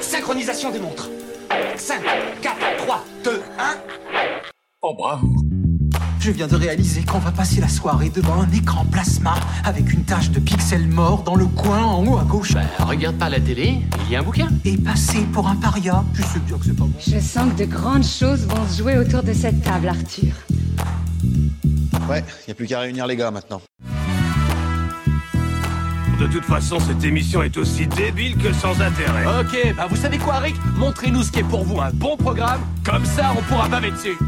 Synchronisation des montres. 5, 4, 3, 2, 1. Oh bravo. Je viens de réaliser qu'on va passer la soirée devant un écran plasma avec une tache de pixels morts dans le coin en haut à gauche. Bah, regarde pas la télé, il y a un bouquin. Et passer pour un paria. Je sais bien que c'est pas bon. Je sens que de grandes choses vont se jouer autour de cette table, Arthur. Ouais, y a plus qu'à réunir les gars maintenant. De toute façon, cette émission est aussi débile que sans intérêt. Ok, bah vous savez quoi, Rick Montrez-nous ce qui est pour vous un bon programme, comme ça on pourra baver dessus.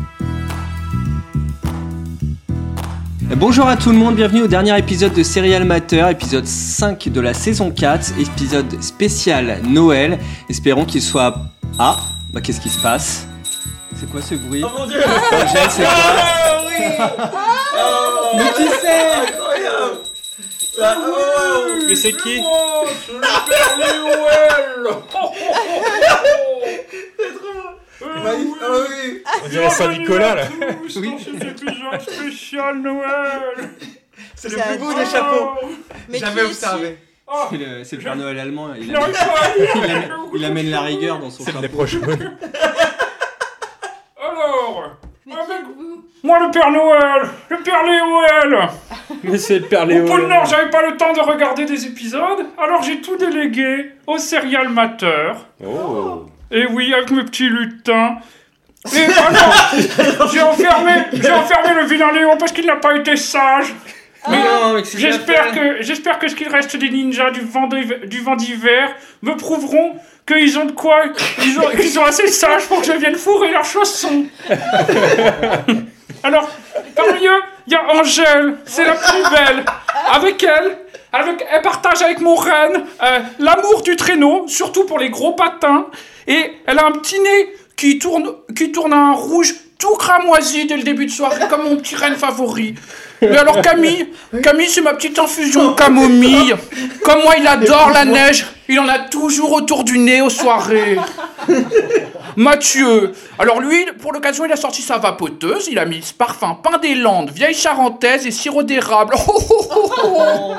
Bonjour à tout le monde, bienvenue au dernier épisode de Serial Matter, épisode 5 de la saison 4, épisode spécial Noël. Espérons qu'il soit... Ah, bah qu'est-ce qui se passe? C'est quoi ce bruit? Oh mon dieu Angèle, c'est quoi? Mais qui c'est Mais c'est qui On dirait Saint-Nicolas là. Oui. spécial Noël. C'est le plus beau des chapeaux. Jamais observé. C'est le, c'est le Père Noël allemand, il, J'arrive amène, pas à lire. il amène- il amène la rigueur dans son C'est chapeau. les moi le Père Noël, le Père Noël. Mais c'est le Père Au Léo. pôle Nord, j'avais pas le temps de regarder des épisodes, alors j'ai tout délégué au serial matter. Oh. Et oui, avec mes petits lutins. Et alors, j'ai enfermé, j'ai enfermé le vilain Léon parce qu'il n'a pas été sage. Mais Non, mais qu'est-ce qu'il a j'espère que, j'espère que ce qu'il reste des ninjas du vent d'hiver- du vent d'hiver me prouveront qu'ils ont de quoi, ils ont, qu'ils sont assez sages pour que je vienne fourrer leurs chaussons. Alors, parmi eux, il y a Angèle, c'est la plus belle. Avec elle, avec, elle partage avec mon reine euh, l'amour du traîneau, surtout pour les gros patins. Et elle a un petit nez qui tourne, qui tourne à un rouge tout cramoisi dès le début de soirée, comme mon petit reine favori. Mais alors Camille, Camille c'est ma petite infusion camomille. Comme moi il adore la neige, il en a toujours autour du nez aux soirées. Mathieu. Alors lui, pour l'occasion, il a sorti sa vapoteuse, il a mis ce parfum pain des Landes, vieille charentaise et sirop d'érable. Oh, oh, oh.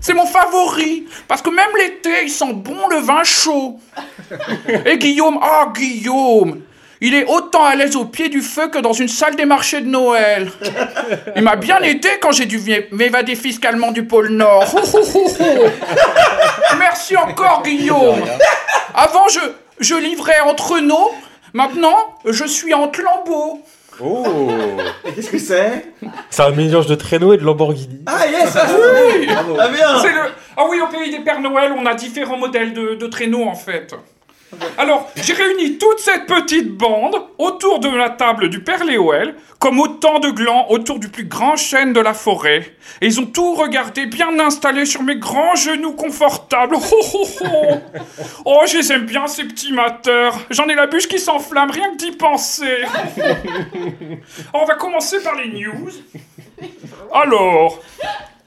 C'est mon favori, parce que même l'été, il sent bon le vin chaud. Et Guillaume, ah Guillaume, il est autant à l'aise au pied du feu que dans une salle des marchés de Noël. Il m'a bien aidé quand j'ai dû m'é- m'évader fiscalement du pôle Nord. Merci encore Guillaume. Avant, je, je livrais en traîneau. Maintenant, je suis en lambeau. Oh. Qu'est-ce que c'est? C'est un mélange de traîneau et de Lamborghini. Ah yes Ah oui Bravo. Ah bien C'est le... Ah oui, au pays des Pères Noël, on a différents modèles de, de traîneaux en fait. Alors, j'ai réuni toute cette petite bande autour de la table du Père Léoël, comme autant de glands autour du plus grand chêne de la forêt. Et ils ont tout regardé, bien installé sur mes grands genoux confortables. Oh, oh, oh. oh je les aime bien, ces petits mateurs. J'en ai la bûche qui s'enflamme, rien que d'y penser. on va commencer par les news. Alors,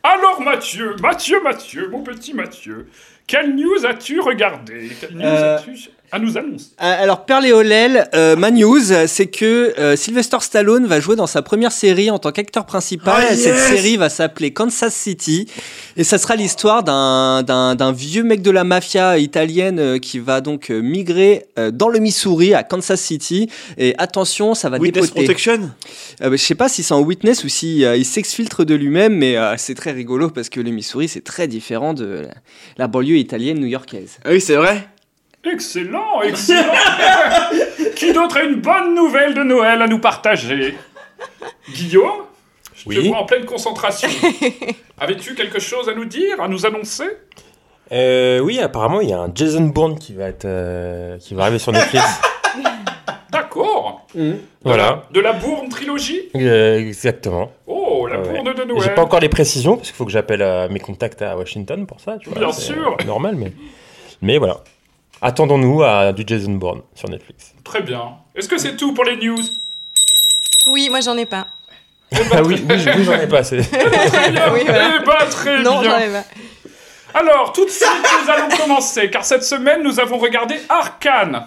alors Mathieu, Mathieu, Mathieu, mon petit Mathieu, quelle news as-tu regardé Quelle news Euh, as-tu à nous annoncer Euh, Alors, Père Léolel, euh, ma news, c'est que euh, Sylvester Stallone va jouer dans sa première série en tant qu'acteur principal. Ah, Cette série va s'appeler Kansas City. Et ça sera l'histoire d'un, vieux mec de la mafia italienne qui va donc migrer dans le Missouri, à Kansas City. Et attention, ça va Witness dépoter. Protection Euh, je sais pas si c'est en witness ou si euh, il s'exfiltre de lui-même, mais euh, c'est très rigolo parce que le Missouri, c'est très différent de la, la banlieue italienne new-yorkaise. Ah oui, c'est vrai Excellent, excellent Qui d'autre a une bonne nouvelle de Noël à nous partager? Guillaume? Je te Oui. vois en pleine concentration. Avais-tu quelque chose à nous dire, à nous annoncer? Euh, oui, apparemment, il y a un Jason Bourne qui va être, euh, qui va arriver sur Netflix. D'accord. voilà. De la Bourne trilogie? Euh, exactement. Oh, la ouais. Bourne de J'ai Noël. pas encore les précisions parce qu'il faut que j'appelle mes contacts à Washington pour ça. Tu vois, Bien sûr. Normal, mais mais voilà. Attendons-nous à du Jason Bourne sur Netflix. Très bien. Est-ce que c'est tout pour les news? Oui, moi j'en ai pas. Ah oui, oui, oui, j'en ai pas. c'est- Très bien. Oui, voilà. Eh ben, très non, bien. j'en ai pas. Alors, tout de suite, nous allons commencer, car cette semaine, nous avons regardé Arcane.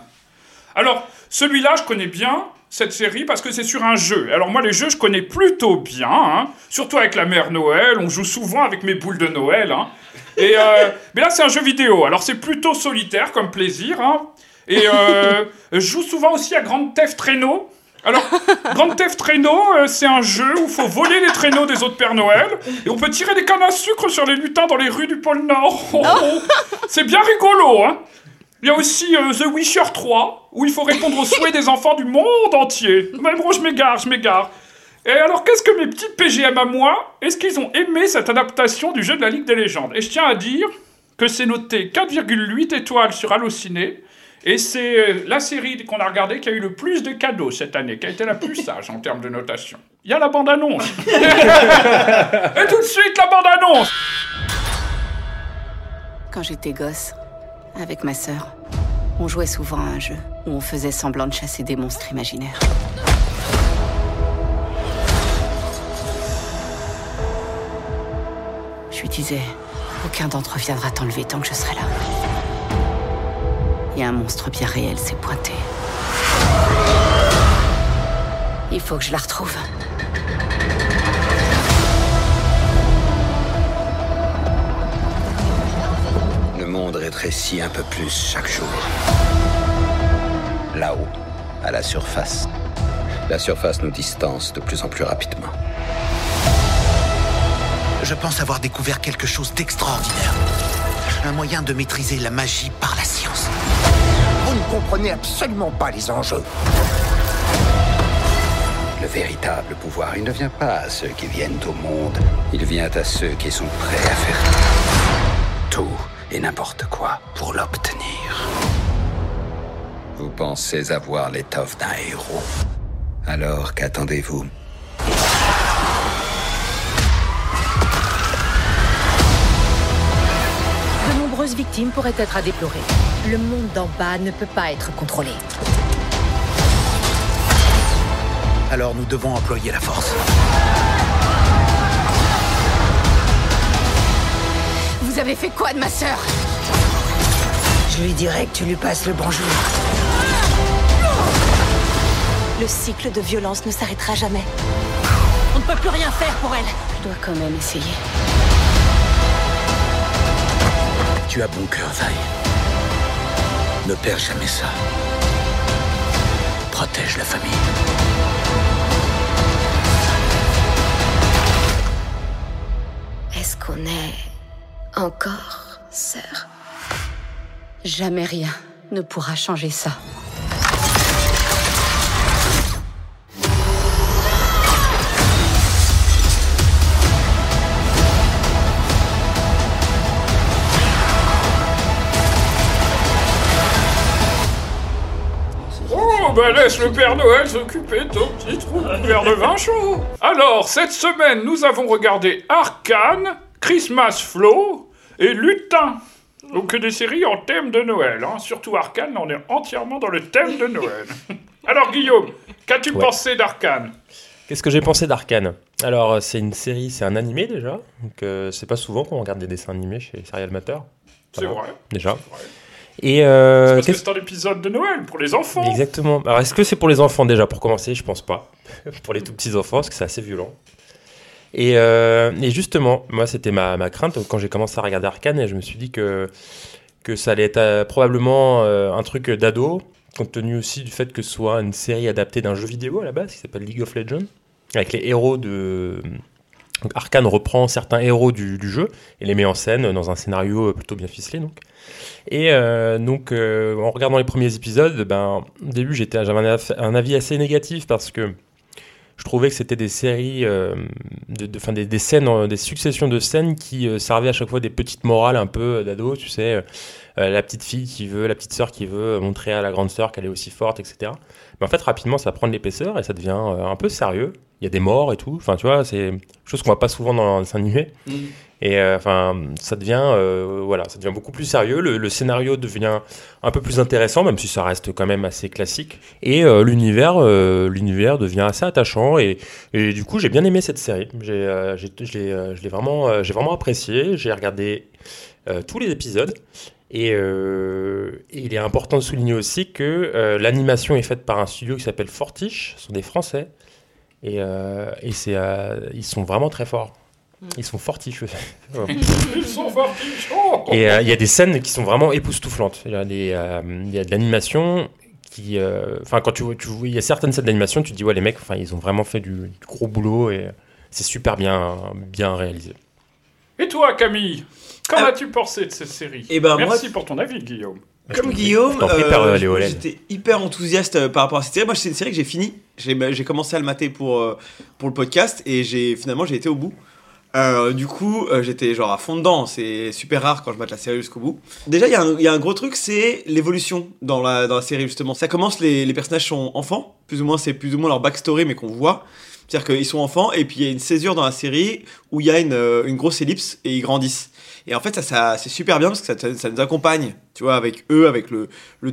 Alors, celui-là, je connais bien cette série parce que c'est sur un jeu. Alors moi, les jeux, je connais plutôt bien, hein. surtout avec la mère Noël. On joue souvent avec mes boules de Noël. hein. Et, euh, mais là, c'est un jeu vidéo. Alors, c'est plutôt solitaire comme plaisir. hein. Et euh, je joue souvent aussi à Grand Theft Traîneau. Alors, Grand Theft Traîneau, euh, c'est un jeu où il faut voler les traîneaux des autres Pères Noël. Et on peut tirer des cannes à sucre sur les lutins dans les rues du pôle Nord. Oh, oh. C'est bien rigolo, hein il y a aussi euh, The Wisher 3, où il faut répondre aux souhaits des enfants du monde entier. Mais bon, je m'égare, je m'égare. Et alors, qu'est-ce que mes petits PGM à moi Est-ce qu'ils ont aimé cette adaptation du jeu de la Ligue des légendes? Et je tiens à dire que c'est noté 4,8 étoiles sur Allociné. Et c'est euh, la série qu'on a regardée qui a eu le plus de cadeaux cette année, qui a été la plus sage en termes de notation. Il y a la bande-annonce. Et tout de suite, la bande-annonce Quand j'étais gosse, avec ma sœur, on jouait souvent à un jeu où on faisait semblant de chasser des monstres imaginaires. Je lui disais, aucun d'entre eux viendra t'enlever tant que je serai là. Et un monstre bien réel s'est pointé. Il faut que je la retrouve. Le monde rétrécit un peu plus chaque jour. Là-haut, à la surface. La surface nous distance de plus en plus rapidement. Je pense avoir découvert quelque chose d'extraordinaire. Un moyen de maîtriser la magie par la science. Vous ne comprenez absolument pas les enjeux. Le véritable pouvoir, il ne vient pas à ceux qui viennent au monde. Il vient à ceux qui sont prêts à faire tout et n'importe quoi pour l'obtenir. Vous pensez avoir l'étoffe d'un héros. Alors qu'attendez-vous victimes pourraient être à déplorer. Le monde d'en bas ne peut pas être contrôlé. Alors nous devons employer la force. Vous avez fait quoi de ma sœur? Je lui dirai que tu lui passes le bonjour. Le cycle de violence ne s'arrêtera jamais. On ne peut plus rien faire pour elle. Je dois quand même essayer. Tu as bon cœur, Vi. Ne perds jamais ça. Protège la famille. Est-ce qu'on est encore sœurs? Jamais rien ne pourra changer ça. Bah laisse le Père Noël s'occuper de ton petit trou de verre de vin chaud. Alors, cette semaine, nous avons regardé Arcane, Christmas Flow et Lutin. Donc des séries en thème de Noël. Hein. Surtout Arcane, on est entièrement dans le thème de Noël. Alors Guillaume, qu'as-tu Ouais. pensé d'Arcane? Qu'est-ce que j'ai pensé d'Arcane? Alors, euh, c'est une série, c'est un animé déjà. Donc, euh, c'est pas souvent qu'on regarde des dessins animés chez Serial Matter. C'est vrai. Déjà. Et euh, c'est un épisode de Noël pour les enfants. Exactement. Alors, est-ce que c'est pour les enfants déjà pour commencer? Je pense pas. pour les tout petits enfants, parce que c'est assez violent. Et, euh, et justement, moi, c'était ma, ma crainte quand j'ai commencé à regarder Arcane et je me suis dit que, que ça allait être euh, probablement euh, un truc d'ado, compte tenu aussi du fait que ce soit une série adaptée d'un jeu vidéo à la base qui s'appelle League of Legends, avec les héros de. Donc Arkane reprend certains héros du, du jeu et les met en scène dans un scénario plutôt bien ficelé. Donc. Et euh, donc, euh, en regardant les premiers épisodes, ben, au début, j'étais, j'avais un, avis assez négatif parce que je trouvais que c'était des séries, euh, de, enfin, des, des scènes, des successions de scènes qui servaient à chaque fois des petites morales un peu d'ado, tu sais, la petite fille qui veut, la petite sœur qui veut montrer à la grande sœur qu'elle est aussi forte, etc. Mais en fait, rapidement, ça prend de l'épaisseur et ça devient euh, un peu sérieux. Il y a des morts et tout. Enfin, tu vois, c'est chose qu'on voit pas souvent dans un dessin animé. Et euh, enfin, ça devient, euh, voilà, ça devient beaucoup plus sérieux. Le, le scénario devient un peu plus intéressant, même si ça reste quand même assez classique. Et euh, l'univers, l'univers devient assez attachant. Et, et du coup, j'ai bien aimé cette série. J'ai, euh, j'ai- je l'ai, je l'ai vraiment, j'ai vraiment apprécié. J'ai regardé tous les épisodes. Et, euh, et il est important de souligner aussi que euh, l'animation est faite par un studio qui s'appelle Fortiche. Ce sont des Français. Et, euh, et c'est, euh, ils sont vraiment très forts. Ils sont fortifs. Ils sont fortifs. Oh Et euh, il y a des scènes qui sont vraiment époustouflantes. Il y a, des, euh, il y a de l'animation qui. euh, Enfin, quand tu vois, tu vois- il y a certaines scènes d'animation, tu te dis, ouais, les mecs, enfin, ils ont vraiment fait du, du gros boulot et c'est super bien, bien réalisé. Et toi, Camille? Qu'en as-tu pensé de cette série? Eh ben, moi- Merci pour ton avis, Guillaume. Comme Guillaume, euh, euh, j'étais hyper enthousiaste euh, par rapport à cette série. Moi, c'est une série que j'ai fini. J'ai bah, commencé à le mater pour, euh, pour le podcast et j'ai finalement j'ai été au bout. Euh, du coup, euh, j'étais genre à fond dedans. C'est super rare quand je mate la série jusqu'au bout. Déjà, il y, a un- il y a un gros truc, c'est l'évolution dans la, dans la série justement. Ça commence, les, les personnages sont enfants. Plus ou moins, c'est plus ou moins leur backstory, mais qu'on voit. C'est-à-dire qu'ils sont enfants et puis il y a une césure dans la série où il y a une, euh, une grosse ellipse et ils grandissent. Et en fait, ça, c'est super bien parce que ça, ça nous accompagne, tu vois, avec eux, avec le,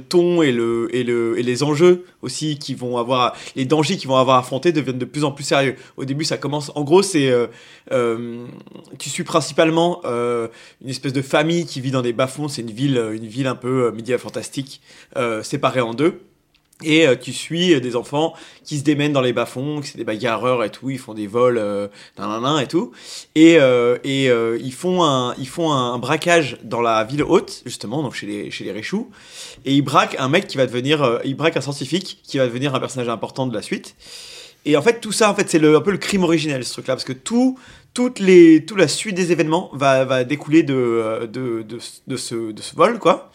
ton et, le, et, le, et les enjeux aussi qui vont avoir, les dangers qu'ils vont avoir affrontés deviennent de plus en plus sérieux. Au début, ça commence, en gros, c'est, euh, euh, tu suis principalement euh, une espèce de famille qui vit dans des bas-fonds, c'est une ville, une ville un peu médiévale fantastique, séparée en deux. Et euh, tu suis euh, des enfants qui se démènent dans les bas-fonds, qui c'est des bagarreurs et tout, ils font des vols, euh, et tout. Et, euh, ils font, un, ils font un braquage dans la ville haute, justement, donc chez les, chez les Réchoux. Et ils braquent un mec qui va devenir, ils braquent un scientifique qui va devenir un personnage important de la suite. Et en fait, tout ça, en fait, c'est un peu le crime originel, ce truc-là, parce que tout, toutes les, toute la suite des événements va, va découler de, de, de, de ce, de ce vol, quoi.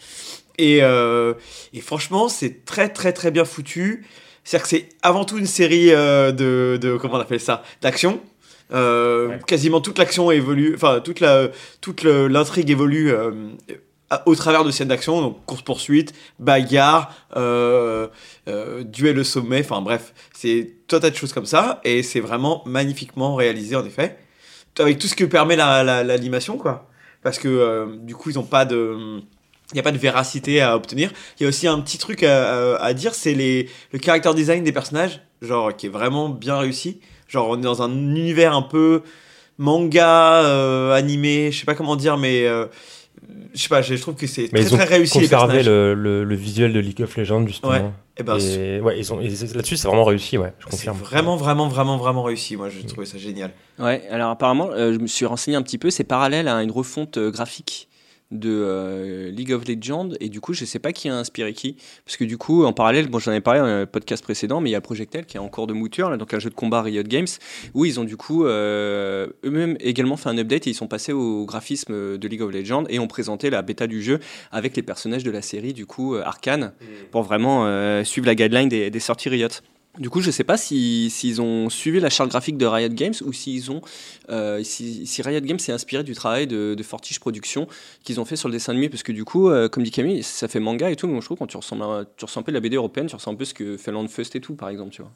Et, euh, et franchement, c'est très très très bien foutu. C'est-à-dire que c'est avant tout une série euh, de, de comment on appelle ça, d'action. Euh, Quasiment toute l'action évolue, enfin toute la toute l'intrigue évolue au travers de scènes d'action, donc course poursuite, bagarre, euh, euh, duel au sommet, enfin bref, c'est tout un tas de choses comme ça. Et c'est vraiment magnifiquement réalisé en effet, avec tout ce que permet la- la- l'animation quoi, parce que euh, du coup ils ont pas de il n'y a pas de véracité à obtenir. Il y a aussi un petit truc à, à- à dire, c'est les, le character design des personnages, genre qui est vraiment bien réussi. Genre on est dans un univers un peu manga, euh, animé, je sais pas comment dire, mais euh, je sais pas, je trouve que c'est très ils ont très réussi les conservé personnages. le, le, le visuel de League of Legends, justement. Ouais. Eh ben, Et ouais, ils ont, et c'est- là-dessus, c'est vraiment réussi, ouais, je C'est confirme. vraiment, vraiment, vraiment, vraiment réussi. Moi, j'ai trouvé ça génial. Ouais, alors apparemment, euh, je me suis renseigné un petit peu, c'est parallèle à une refonte euh, graphique de euh, League of Legends. Et du coup je sais pas qui a inspiré qui. Parce que du coup en parallèle bon j'en ai parlé dans le podcast précédent mais il y a Projectel qui est en cours de mouture là, donc un jeu de combat Riot Games où ils ont du coup euh, eux-mêmes également fait un update et ils sont passés au graphisme de League of Legends et ont présenté la bêta du jeu avec les personnages de la série du coup euh, Arcane pour vraiment euh, suivre la guideline des, des sorties Riot du coup, je sais pas si- s'ils ont suivi la charte graphique de Riot Games ou s'ils ont, euh, si, si Riot Games s'est inspiré du travail de, de Fortiche Productions qu'ils ont fait sur le dessin animé, parce que du coup, euh, comme dit Camille, ça fait manga et tout, mais moi je trouve quand tu ressembles, à- tu ressens un peu de la BD européenne, tu ressens un peu ce que fait Landfest et tout, par exemple, tu vois.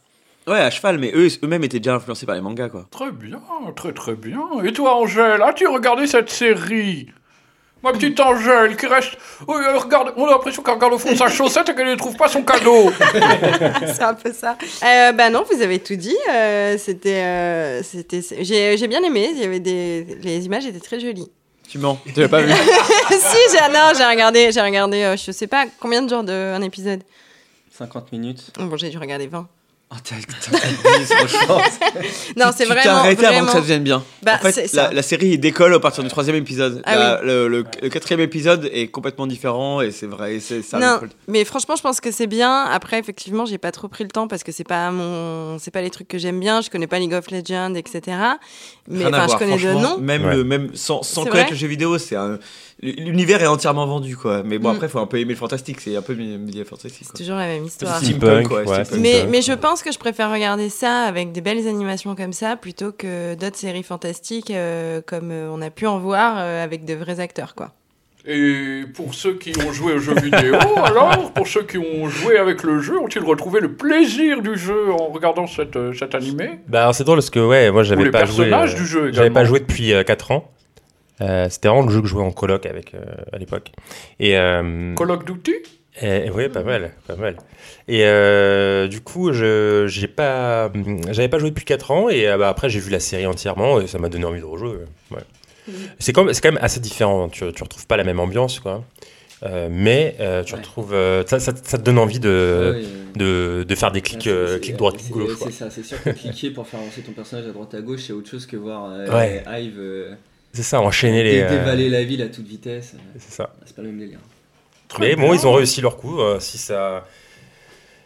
Ouais, à cheval, mais eux, eux-mêmes étaient déjà influencés par les mangas, quoi. Très bien, très très bien. Et toi, Angèle, as-tu regardé cette série? Ma petite Angèle qui reste. Oui, elle regarde... On a l'impression qu'elle regarde au fond de sa chaussette et qu'elle ne trouve pas son cadeau. c'est un peu ça. Euh, bah non, vous avez tout dit. euh, c'était, euh, c'était, j'ai, j'ai bien aimé. Il y avait des, les images étaient très jolies. Tu mens, tu l'as pas vu. si, j'ai, non, j'ai regardé, j'ai regardé. euh, je sais pas combien de jours de un épisode. 50 minutes. Bon, j'ai dû regarder 20. Oh, t'as. Non, c'est tu t'es vraiment, arrêté avant que vraiment- ça devienne bien. Bah, en fait, c'est la, série décolle à partir du troisième épisode. Ah La- le, le- le quatrième épisode est complètement différent et c'est vrai. et c'est ça. non, décolle. mais franchement, je pense que c'est bien. Après, effectivement, j'ai pas trop pris le temps parce que c'est pas mon, c'est pas les trucs que j'aime bien. Je connais pas League of Legends, etc. Mais enfin, je connais de franchement. nom. Même, Ouais. le, même sans, sans connaître le jeu vidéo, c'est un- l'univers est entièrement vendu quoi. Mais bon Mm. après, faut un peu aimer le fantastique. C'est un peu média fantastique. C'est toujours la même histoire. Steampunk, ouais, ouais, steampunk. Mais, mais je pense que je préfère regarder ça avec des belles animations comme ça plutôt que d'autres séries fantastiques euh, comme euh, on a pu en voir euh, avec de vrais acteurs, quoi. Et pour ceux qui ont joué au jeu vidéo, alors, pour ceux qui ont joué avec le jeu, ont-ils retrouvé le plaisir du jeu en regardant cette, euh, cet animé? Bah, alors, c'est drôle parce que, ouais, moi, j'avais pas joué. personnages du jeu J'avais pas joué depuis 4 ans. Euh, C'était vraiment le jeu que je jouais en coloc avec euh, à l'époque. Et. euh, Call of Duty Et, oui, pas mal, pas mal. Et euh, du coup, je j'ai pas, j'avais pas joué depuis 4 ans et euh, bah, après j'ai vu la série entièrement et ça m'a donné envie de rejouer. ouais. C'est quand, même- c'est quand même assez différent. Tu, tu retrouves pas la même ambiance, quoi. Euh, mais euh, tu retrouves. euh, ça, ça- ça te donne envie de, de, de faire des clics, Ouais, euh, c'est- clics droit, c'est- clics gauche. C'est ça, c'est sûr que cliquer pour faire avancer ton personnage à droite à gauche, c'est autre chose que voir euh, Ouais. Hive euh, C'est ça, enchaîner les. euh, dévaler la ville à toute vitesse. C'est ça. C'est pas le même délire. Mais bon, ils ont réussi leur coup. euh, si ça.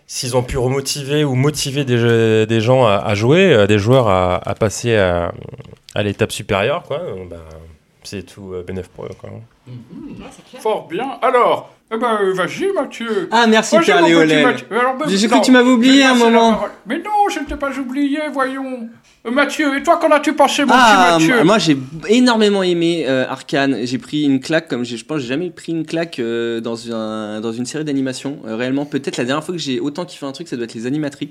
S'ils ont pu remotiver ou motiver des, jeux- des gens à, à jouer, euh, des joueurs à, à passer à, à l'étape supérieure, quoi, euh, bah, c'est tout euh, bénéf pour eux. Quoi. Fort bien. Alors, eh ben, euh, vas-y, Mathieu. Ah, merci, Pierre ben, J'ai cru que tu m'avais oublié un moment. Mais non, je ne t'ai pas oublié, voyons. Mathieu, et toi, qu'en as-tu pensé, mon Ah, petit Mathieu moi j'ai énormément aimé euh, Arkane. J'ai pris une claque comme je pense j'ai jamais pris une claque euh, dans, un, dans une série d'animation. Euh, réellement, peut-être la dernière fois que j'ai autant kiffé un truc, ça doit être les Animatrix.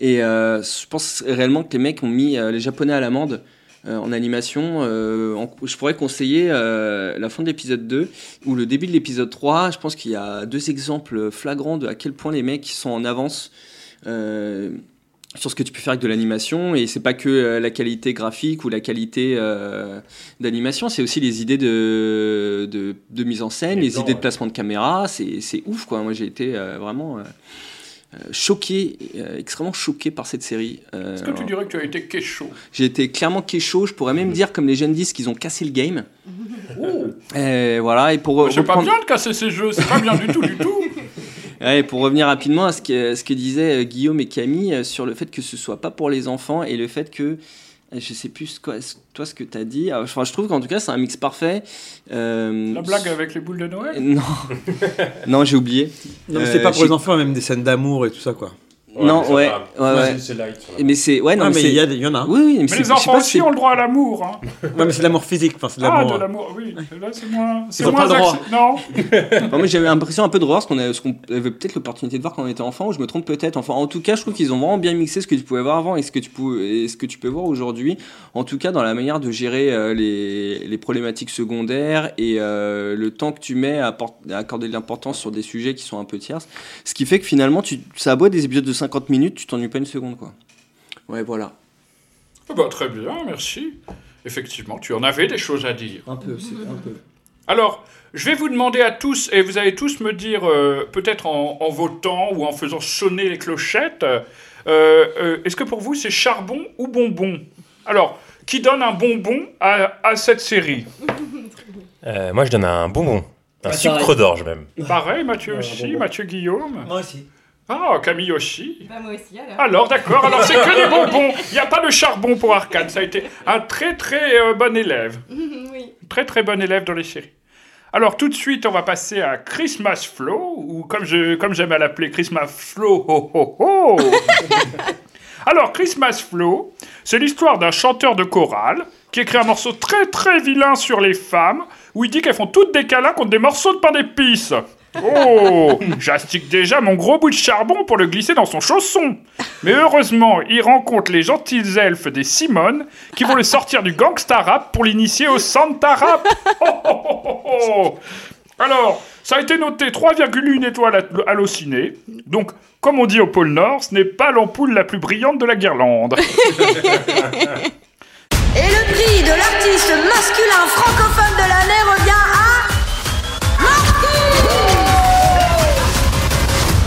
Et euh, je pense réellement que les mecs ont mis les Japonais à l'amende. en animation, en- je pourrais conseiller la fin de l'épisode 2 ou le début de l'épisode 3. Je pense qu'il y a deux exemples flagrants de à quel point les mecs sont en avance euh, sur ce que tu peux faire avec de l'animation. Et c'est pas que euh, la qualité graphique ou la qualité euh, d'animation c'est aussi les idées de, de, de mise en scène Les idées de placement de caméra. C'est ouf quoi. Moi j'ai été euh, vraiment choqué extrêmement choqué par cette série. Est-ce que tu dirais que tu as été kécho j'ai été clairement kécho je pourrais même dire comme les jeunes disent qu'ils ont cassé le game. Et voilà et pour C'est pas bien de casser ces jeux, c'est pas bien du tout, du tout. Ouais, pour revenir rapidement à ce que, ce que disaient euh, Guillaume et Camille euh, sur le fait que ce soit pas pour les enfants et le fait que euh, je sais plus quoi, toi ce que tu as dit. Ah, Enfin, je trouve qu'en tout cas c'est un mix parfait. Euh, La blague avec les boules de Noël? Non, non j'ai oublié. Non, mais Euh, c'est pas pour les enfants, même des scènes d'amour et tout ça, quoi. Non, ouais, ouais, ouais. Mais c'est, ouais, non, Ah, mais c'est- il y, en a. Oui, oui, mais, Mais c'est- les enfants pas aussi si c'est- ont le droit à l'amour. Hein. Ouais, mais c'est l'amour physique. Enfin, c'est de Ah, l'amour. de l'amour, oui. Là, c'est moins. C'est moins pas accès- Non. Enfin, moi j'avais l'impression un peu de revoir ce qu'on avait, peut-être l'opportunité de voir quand on était enfant, ou je me trompe peut-être. Enfin, en tout cas, je trouve qu'ils ont vraiment bien mixé ce que tu pouvais voir avant et ce que tu, pouvais, et ce que tu peux voir aujourd'hui. En tout cas, dans la manière de gérer euh, les, les problématiques secondaires et euh, le temps que tu mets à, à accorder de l'importance sur des sujets qui sont un peu tierces. Ce qui fait que finalement, tu, ça a beau être des épisodes de 50 minutes, tu t'ennuies pas une seconde, quoi. Ouais, voilà. Ah bah, très bien, merci. Effectivement, tu en avais des choses à dire. Un peu, c'est un peu. Alors, je vais vous demander à tous, et vous allez tous me dire, euh, peut-être en, en votant ou en faisant sonner les clochettes, euh, euh, est-ce que pour vous c'est charbon ou bonbon? Alors, qui donne un bonbon à, à cette série? Euh, moi, je donne un bonbon. Un Bah, sucre d'orge, même. Pareil, Mathieu aussi. Mathieu Guillaume Moi aussi. Ah, aussi Bah, moi aussi, alors. Alors, d'accord, alors c'est que des bonbons Il n'y a pas de charbon pour Arcane, ça a été un très très euh, bon élève. oui. Très très bon élève dans les séries. Alors tout de suite, on va passer à Christmas Flow, ou comme je comme j'aime à l'appeler Christmas Flow. Ho, ho, ho. Alors Christmas Flow, c'est l'histoire d'un chanteur de chorale qui écrit un morceau très très vilain sur les femmes, où il dit qu'elles font toutes des câlins contre des morceaux de pain d'épices. Oh J'astique déjà mon gros bout de charbon pour le glisser dans son chausson. Mais heureusement, il rencontre les gentils elfes des Simone qui vont le sortir du gangsta rap pour l'initier au Santa rap. Oh, oh, oh, oh, oh. Alors, ça a été noté 3,1 étoiles à- hallucinées. Donc, comme on dit au pôle Nord, ce n'est pas l'ampoule la plus brillante de la guirlande. Et le prix de l'artiste masculin francophone de l'année revient à...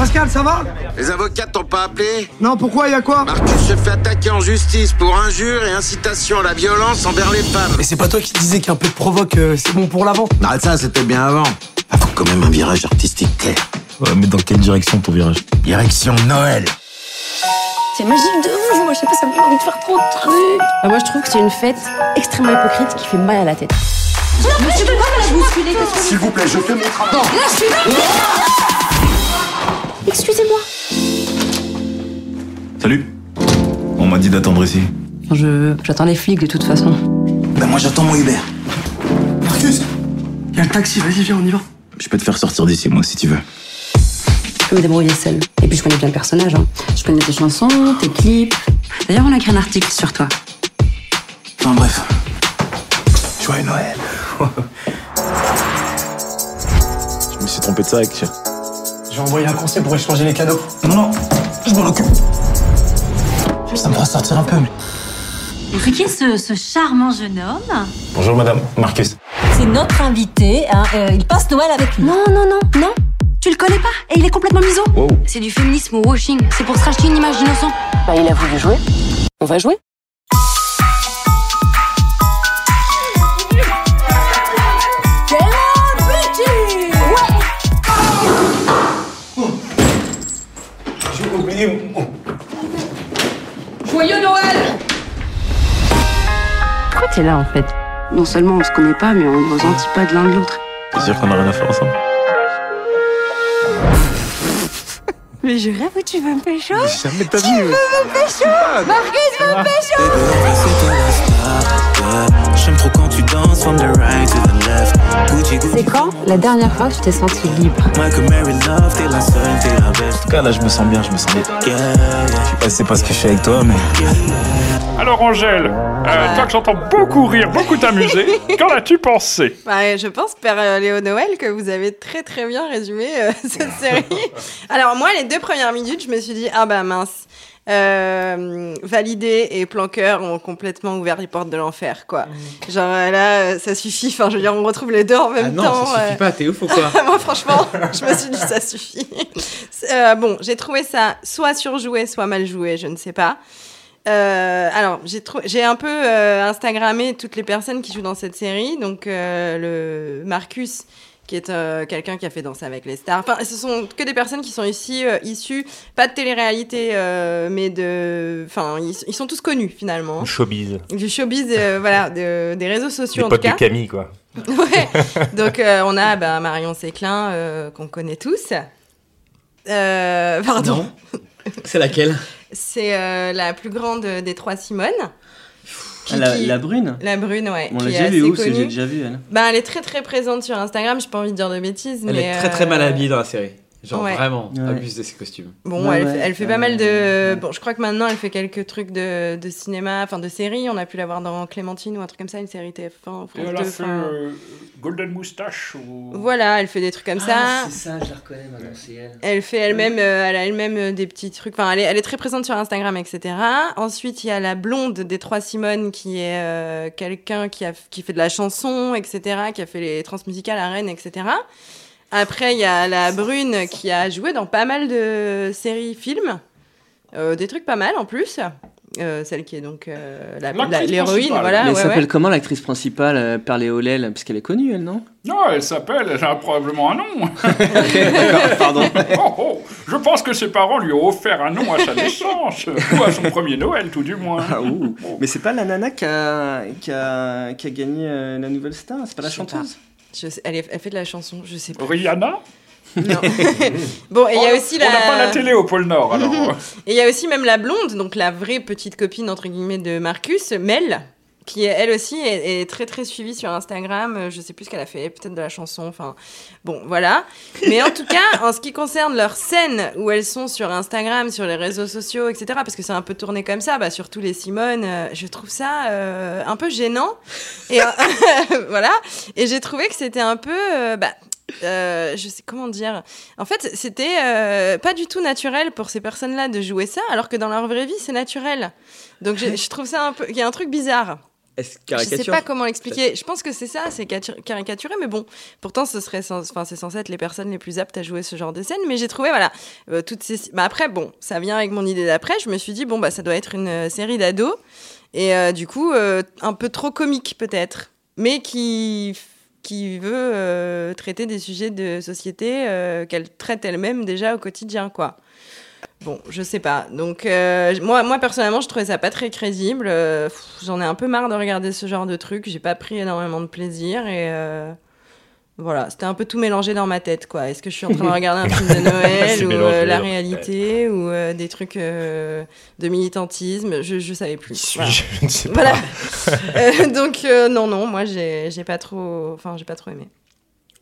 Pascal, ça va? Les avocats t'ont pas appelé? Non, pourquoi, y a quoi? Marcus se fait attaquer en justice pour injure et incitation à la violence envers les femmes. Mais c'est pas toi qui disais qu'un peu de provoque, euh, c'est bon pour l'avant Arrête ça, c'était bien avant. Ah, faut quand même un virage artistique clair. Ouais, mais dans quelle direction ton virage? Direction Noël. C'est magique de ouf, moi je sais pas, ça me donne envie de faire trop de trucs. Bah, moi je trouve que c'est une fête extrêmement hypocrite qui fait mal à la tête. Mais tu peux pas me la bousculer, S'il vous plaît, je fais mon travail. Excusez-moi. Salut On m'a dit d'attendre ici. Je j'attends les flics de toute façon. Ben moi j'attends mon Uber. Marcus Y a le taxi, vas-y, viens, on y va. Je peux te faire sortir d'ici, moi, si tu veux. Je peux me débrouiller seule. Et puis je connais bien le personnage. Hein. Je connais tes chansons, tes clips. D'ailleurs, on a écrit un article sur toi. Enfin bref. Joyeux Noël. Je me suis trompé de sac. J'ai envoyé un conseil pour échanger les cadeaux. Non, non, Je m'en occupe. Ça me fera sortir un peu, mais. C'est qui ce, ce charmant jeune homme Bonjour, madame. Marcus. C'est notre invité, hein, euh, il passe Noël avec nous. Non, non, non, non. Tu le connais pas et il est complètement miso. C'est du féminisme au washing. C'est pour se racheter une image d'innocent. Bah, il a voulu jouer. On va jouer. Joyeux Noël. Pourquoi t'es là en fait? Non seulement on se connaît pas, mais on est aux antipodes l'un de l'autre. T'es sûr qu'on a rien à faire ensemble? Mais je rêve où tu veux me pécho Jamais t'as Tu veux me pécho Marcus veut me pécho J'aime trop quand tu danses from the right to the left. C'est quand la dernière fois que tu t'es senti libre. En tout cas, là, je me sens bien, je me sens bien. Je sais pas parce que je suis avec toi, mais... Alors Angèle, euh, toi que j'entends beaucoup rire, beaucoup t'amuser, qu'en as-tu pensé? Bah, je pense, Père euh, Léo Noël, que vous avez très très bien résumé euh, cette série. Alors moi, les deux premières minutes, je me suis dit, ah bah mince. Euh, Validé et Planqueur ont complètement ouvert les portes de l'enfer, quoi. Genre euh, là, ça suffit. Enfin, je veux dire, on retrouve les deux en même Ah non, temps. ça suffit euh. pas, t'es ouf ou quoi Moi, franchement, je me suis dit, ça suffit. Euh, bon, j'ai trouvé ça soit surjoué, soit mal joué, je ne sais pas. Euh, alors, j'ai trou- j'ai un peu euh, Instagrammé toutes les personnes qui jouent dans cette série. Donc, euh, le Marcus, qui est euh, quelqu'un qui a fait Danser avec les stars. Enfin, ce sont que des personnes qui sont ici euh, issues, pas de télé-réalité, euh, mais de. Enfin, ils, ils sont tous connus finalement. Showbiz. Du showbiz, euh, voilà, de- des réseaux sociaux Les en potes tout cas. de Camille, quoi. Ouais. Donc euh, on a bah, Marion Séclin euh, qu'on connaît tous. Euh, pardon. C'est laquelle? C'est euh, la plus grande des trois Simone. Ah, la, la brune? La brune, ouais. On l'a déjà vu assez où j'ai déjà vu elle. Bah, elle est très très présente sur Instagram. J'ai pas envie de dire de bêtises, Elle mais est très très mal euh, habillée dans la série. Genre ouais. vraiment, Ouais. abuse de ses costumes. Bon, Ouais, elle, ouais, fait, elle fait pas mal de. Bon, je crois que maintenant elle fait quelques trucs de, de cinéma, enfin de séries. On a pu la voir dans Clémentine ou un truc comme ça, une série TF1, France Et elle 2. a fait euh, Golden Moustache ou... Voilà, elle fait des trucs comme ça. Ah, c'est ça, je la reconnais maintenant, c'est elle. Elle fait elle-même, euh, elle a elle-même euh, des petits trucs. Enfin, elle est, elle est très présente sur Instagram, etc. Ensuite, il y a la blonde des trois Simone qui est euh, quelqu'un qui a qui fait de la chanson, etc. Qui a fait les transmusicales à Rennes, etc. Après, il y a la brune qui a joué dans pas mal de séries, films, Euh, des trucs pas mal en plus. Euh, celle qui est donc euh, l'héroïne, principale. voilà. Elle s'appelle ouais. comment l'actrice principale, euh, Perlé Olel Parce qu'elle est connue, elle, non? Non, elle s'appelle, elle a probablement un nom. Pardon. Oh, oh, je pense que ses parents lui ont offert un nom à sa naissance, ou à son premier Noël, tout du moins. Ah, ouh. Mais c'est pas la nana qui a, qui a, qui a gagné euh, la nouvelle star? C'est pas la chanteuse? Je sais- elle, est- elle fait de la chanson, je sais pas. Rihanna Non. bon, et il y a Oh, aussi on la. n'a pas la télé au pôle Nord, alors. Et il y a aussi même la blonde, donc la vraie petite copine entre guillemets de Marcus, Mel, qui elle aussi est, très très suivie sur Instagram. Euh, Je sais plus ce qu'elle a fait, peut-être de la chanson. Enfin, bon, voilà. Mais en tout cas, en ce qui concerne leurs scènes où elles sont sur Instagram, sur les réseaux sociaux, etc., parce que c'est un peu tourné comme ça, bah, surtout les Simone, euh, je trouve ça euh, un peu gênant. Et voilà. Et j'ai trouvé que c'était un peu, bah, je sais comment dire. En fait, c'était pas du tout naturel pour ces personnes-là de jouer ça, alors que dans leur vraie vie, c'est naturel. Donc je, je trouve ça un peu. Il y a un truc bizarre. Est-ce Je sais caricature pas comment l'expliquer. Je pense que c'est ça, c'est catu- caricaturé, mais bon. Pourtant, ce serait, enfin, c'est censé être les personnes les plus aptes à jouer ce genre de scène. Mais j'ai trouvé, voilà, euh, toutes ces. Bah après, bon, ça vient avec mon idée d'après. Je me suis dit, bon, bah, ça doit être une euh, série d'ados et euh, du coup, euh, un peu trop comique peut-être, mais qui qui veut traiter des sujets de société qu'elle traite elle-même déjà au quotidien, quoi. Bon, je sais pas. Donc, euh, moi, moi, personnellement, je trouvais ça pas très crédible. Euh, J'en ai un peu marre de regarder ce genre de truc. J'ai pas pris énormément de plaisir et euh, voilà, c'était un peu tout mélangé dans ma tête, quoi. Est-ce que je suis en train de regarder un film de Noël ou mélangé, la ouais. réalité ou des trucs de militantisme? Je, je savais plus. Voilà. Je ne sais pas. Voilà. Donc, non, non, moi, j'ai j'ai pas trop. Enfin, j'ai pas trop aimé.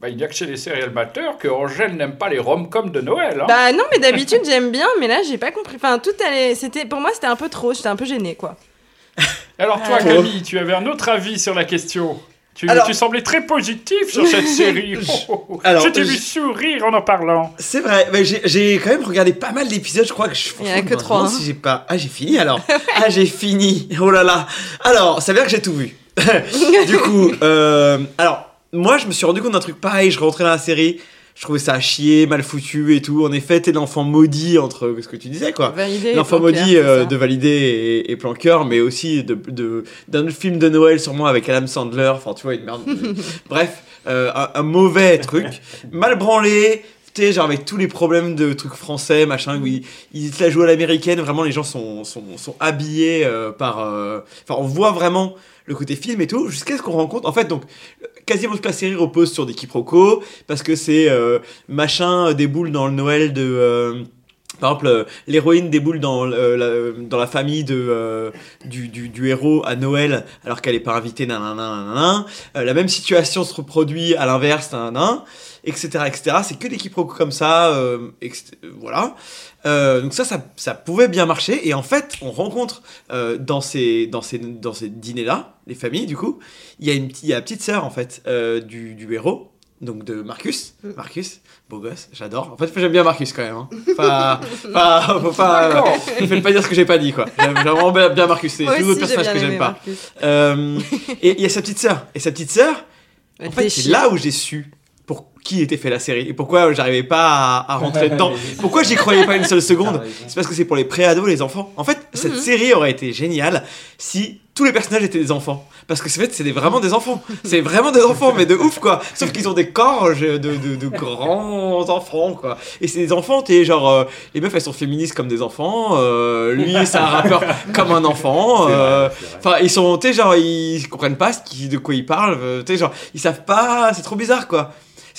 Bah, il y a que chez les céréales-batteurs que Angèle n'aime pas les rom-coms de Noël. Hein. Bah non, mais d'habitude j'aime bien, mais là j'ai pas compris. Enfin, tout allait. C'était pour moi c'était un peu trop. J'étais un peu gênée, quoi. Alors toi, Euh. Camille, tu avais un autre avis sur la question. Tu, Alors- tu semblais très positif sur cette série. Oh, oh. Alors, je t'ai vu sourire en en parlant. C'est vrai, mais j'ai- quand même regardé pas mal d'épisodes, je crois que je Il y en a que trois, hein. Si j'ai pas. Ah, j'ai fini alors. ah, j'ai fini. Oh là là. Alors, ça veut dire que j'ai tout vu. du coup, euh, alors, moi, je me suis rendu compte d'un truc pareil. Je rentrais dans la série. Je trouvais ça à chier, mal foutu et tout. En effet, t'es l'enfant maudit entre ce que tu disais, quoi. L'enfant maudit euh, de Validé et, et Planqueur, mais aussi de, de- d'un autre film de Noël, sûrement avec Adam Sandler. Enfin, tu vois, une merde. Bref, euh, un, un mauvais truc. Mal branlé. Tu genre avec tous les problèmes de trucs français, machin, où ils, ils se la jouent à l'américaine, vraiment les gens sont, sont, sont habillés euh, par... euh, Enfin, on voit vraiment le côté film et tout, jusqu'à ce qu'on rencontre... En fait, donc, quasiment toute la série repose sur des quiproquos, parce que c'est euh, machin euh, déboule dans le Noël de... euh, par exemple, euh, l'héroïne déboule dans, euh, la, dans la famille de, du, du, héros à Noël alors qu'elle n'est pas invitée, nanana, nanana. La même situation se reproduit à l'inverse, nanana, etc. etc. C'est que des quiproquos comme ça, voilà. Euh, donc ça, ça, ça pouvait bien marcher. Et en fait, on rencontre euh, dans ces, dans ces, dans ces dîners-là, les familles, du coup, il y a une, petite- il y a la petite sœur, en fait, euh, du, du héros, donc de Marcus. Marcus, beau gosse, j'adore. En fait, j'aime bien Marcus quand même. Hein. Pas, faut pas, ne faites pas dire ce que j'ai pas dit, quoi. J'aime vraiment bien, Marcus. C'est tout autre personnage que j'aime pas. Et il y a sa petite sœur. Et sa petite sœur, en fait, c'est là où j'ai su pour qui était fait la série et pourquoi j'arrivais pas à, à rentrer dedans. Pourquoi j'y croyais pas une seule seconde? C'est parce que c'est pour les pré-ados, les enfants. En fait, cette Mhm. série aurait été géniale si tous les personnages étaient des enfants. Parce que c'est fait, c'est des- vraiment des enfants. C'est vraiment des enfants, mais de ouf quoi. Sauf qu'ils ont des corps de, de, de grands enfants quoi. Et c'est des enfants, t'es genre euh, les meufs elles sont féministes comme des enfants. euh, lui c'est un rappeur comme un enfant. euh, Enfin ils sont, tu sais genre ils comprennent pas ce qui- de quoi ils parlent. Tu sais genre ils savent pas. C'est trop bizarre quoi.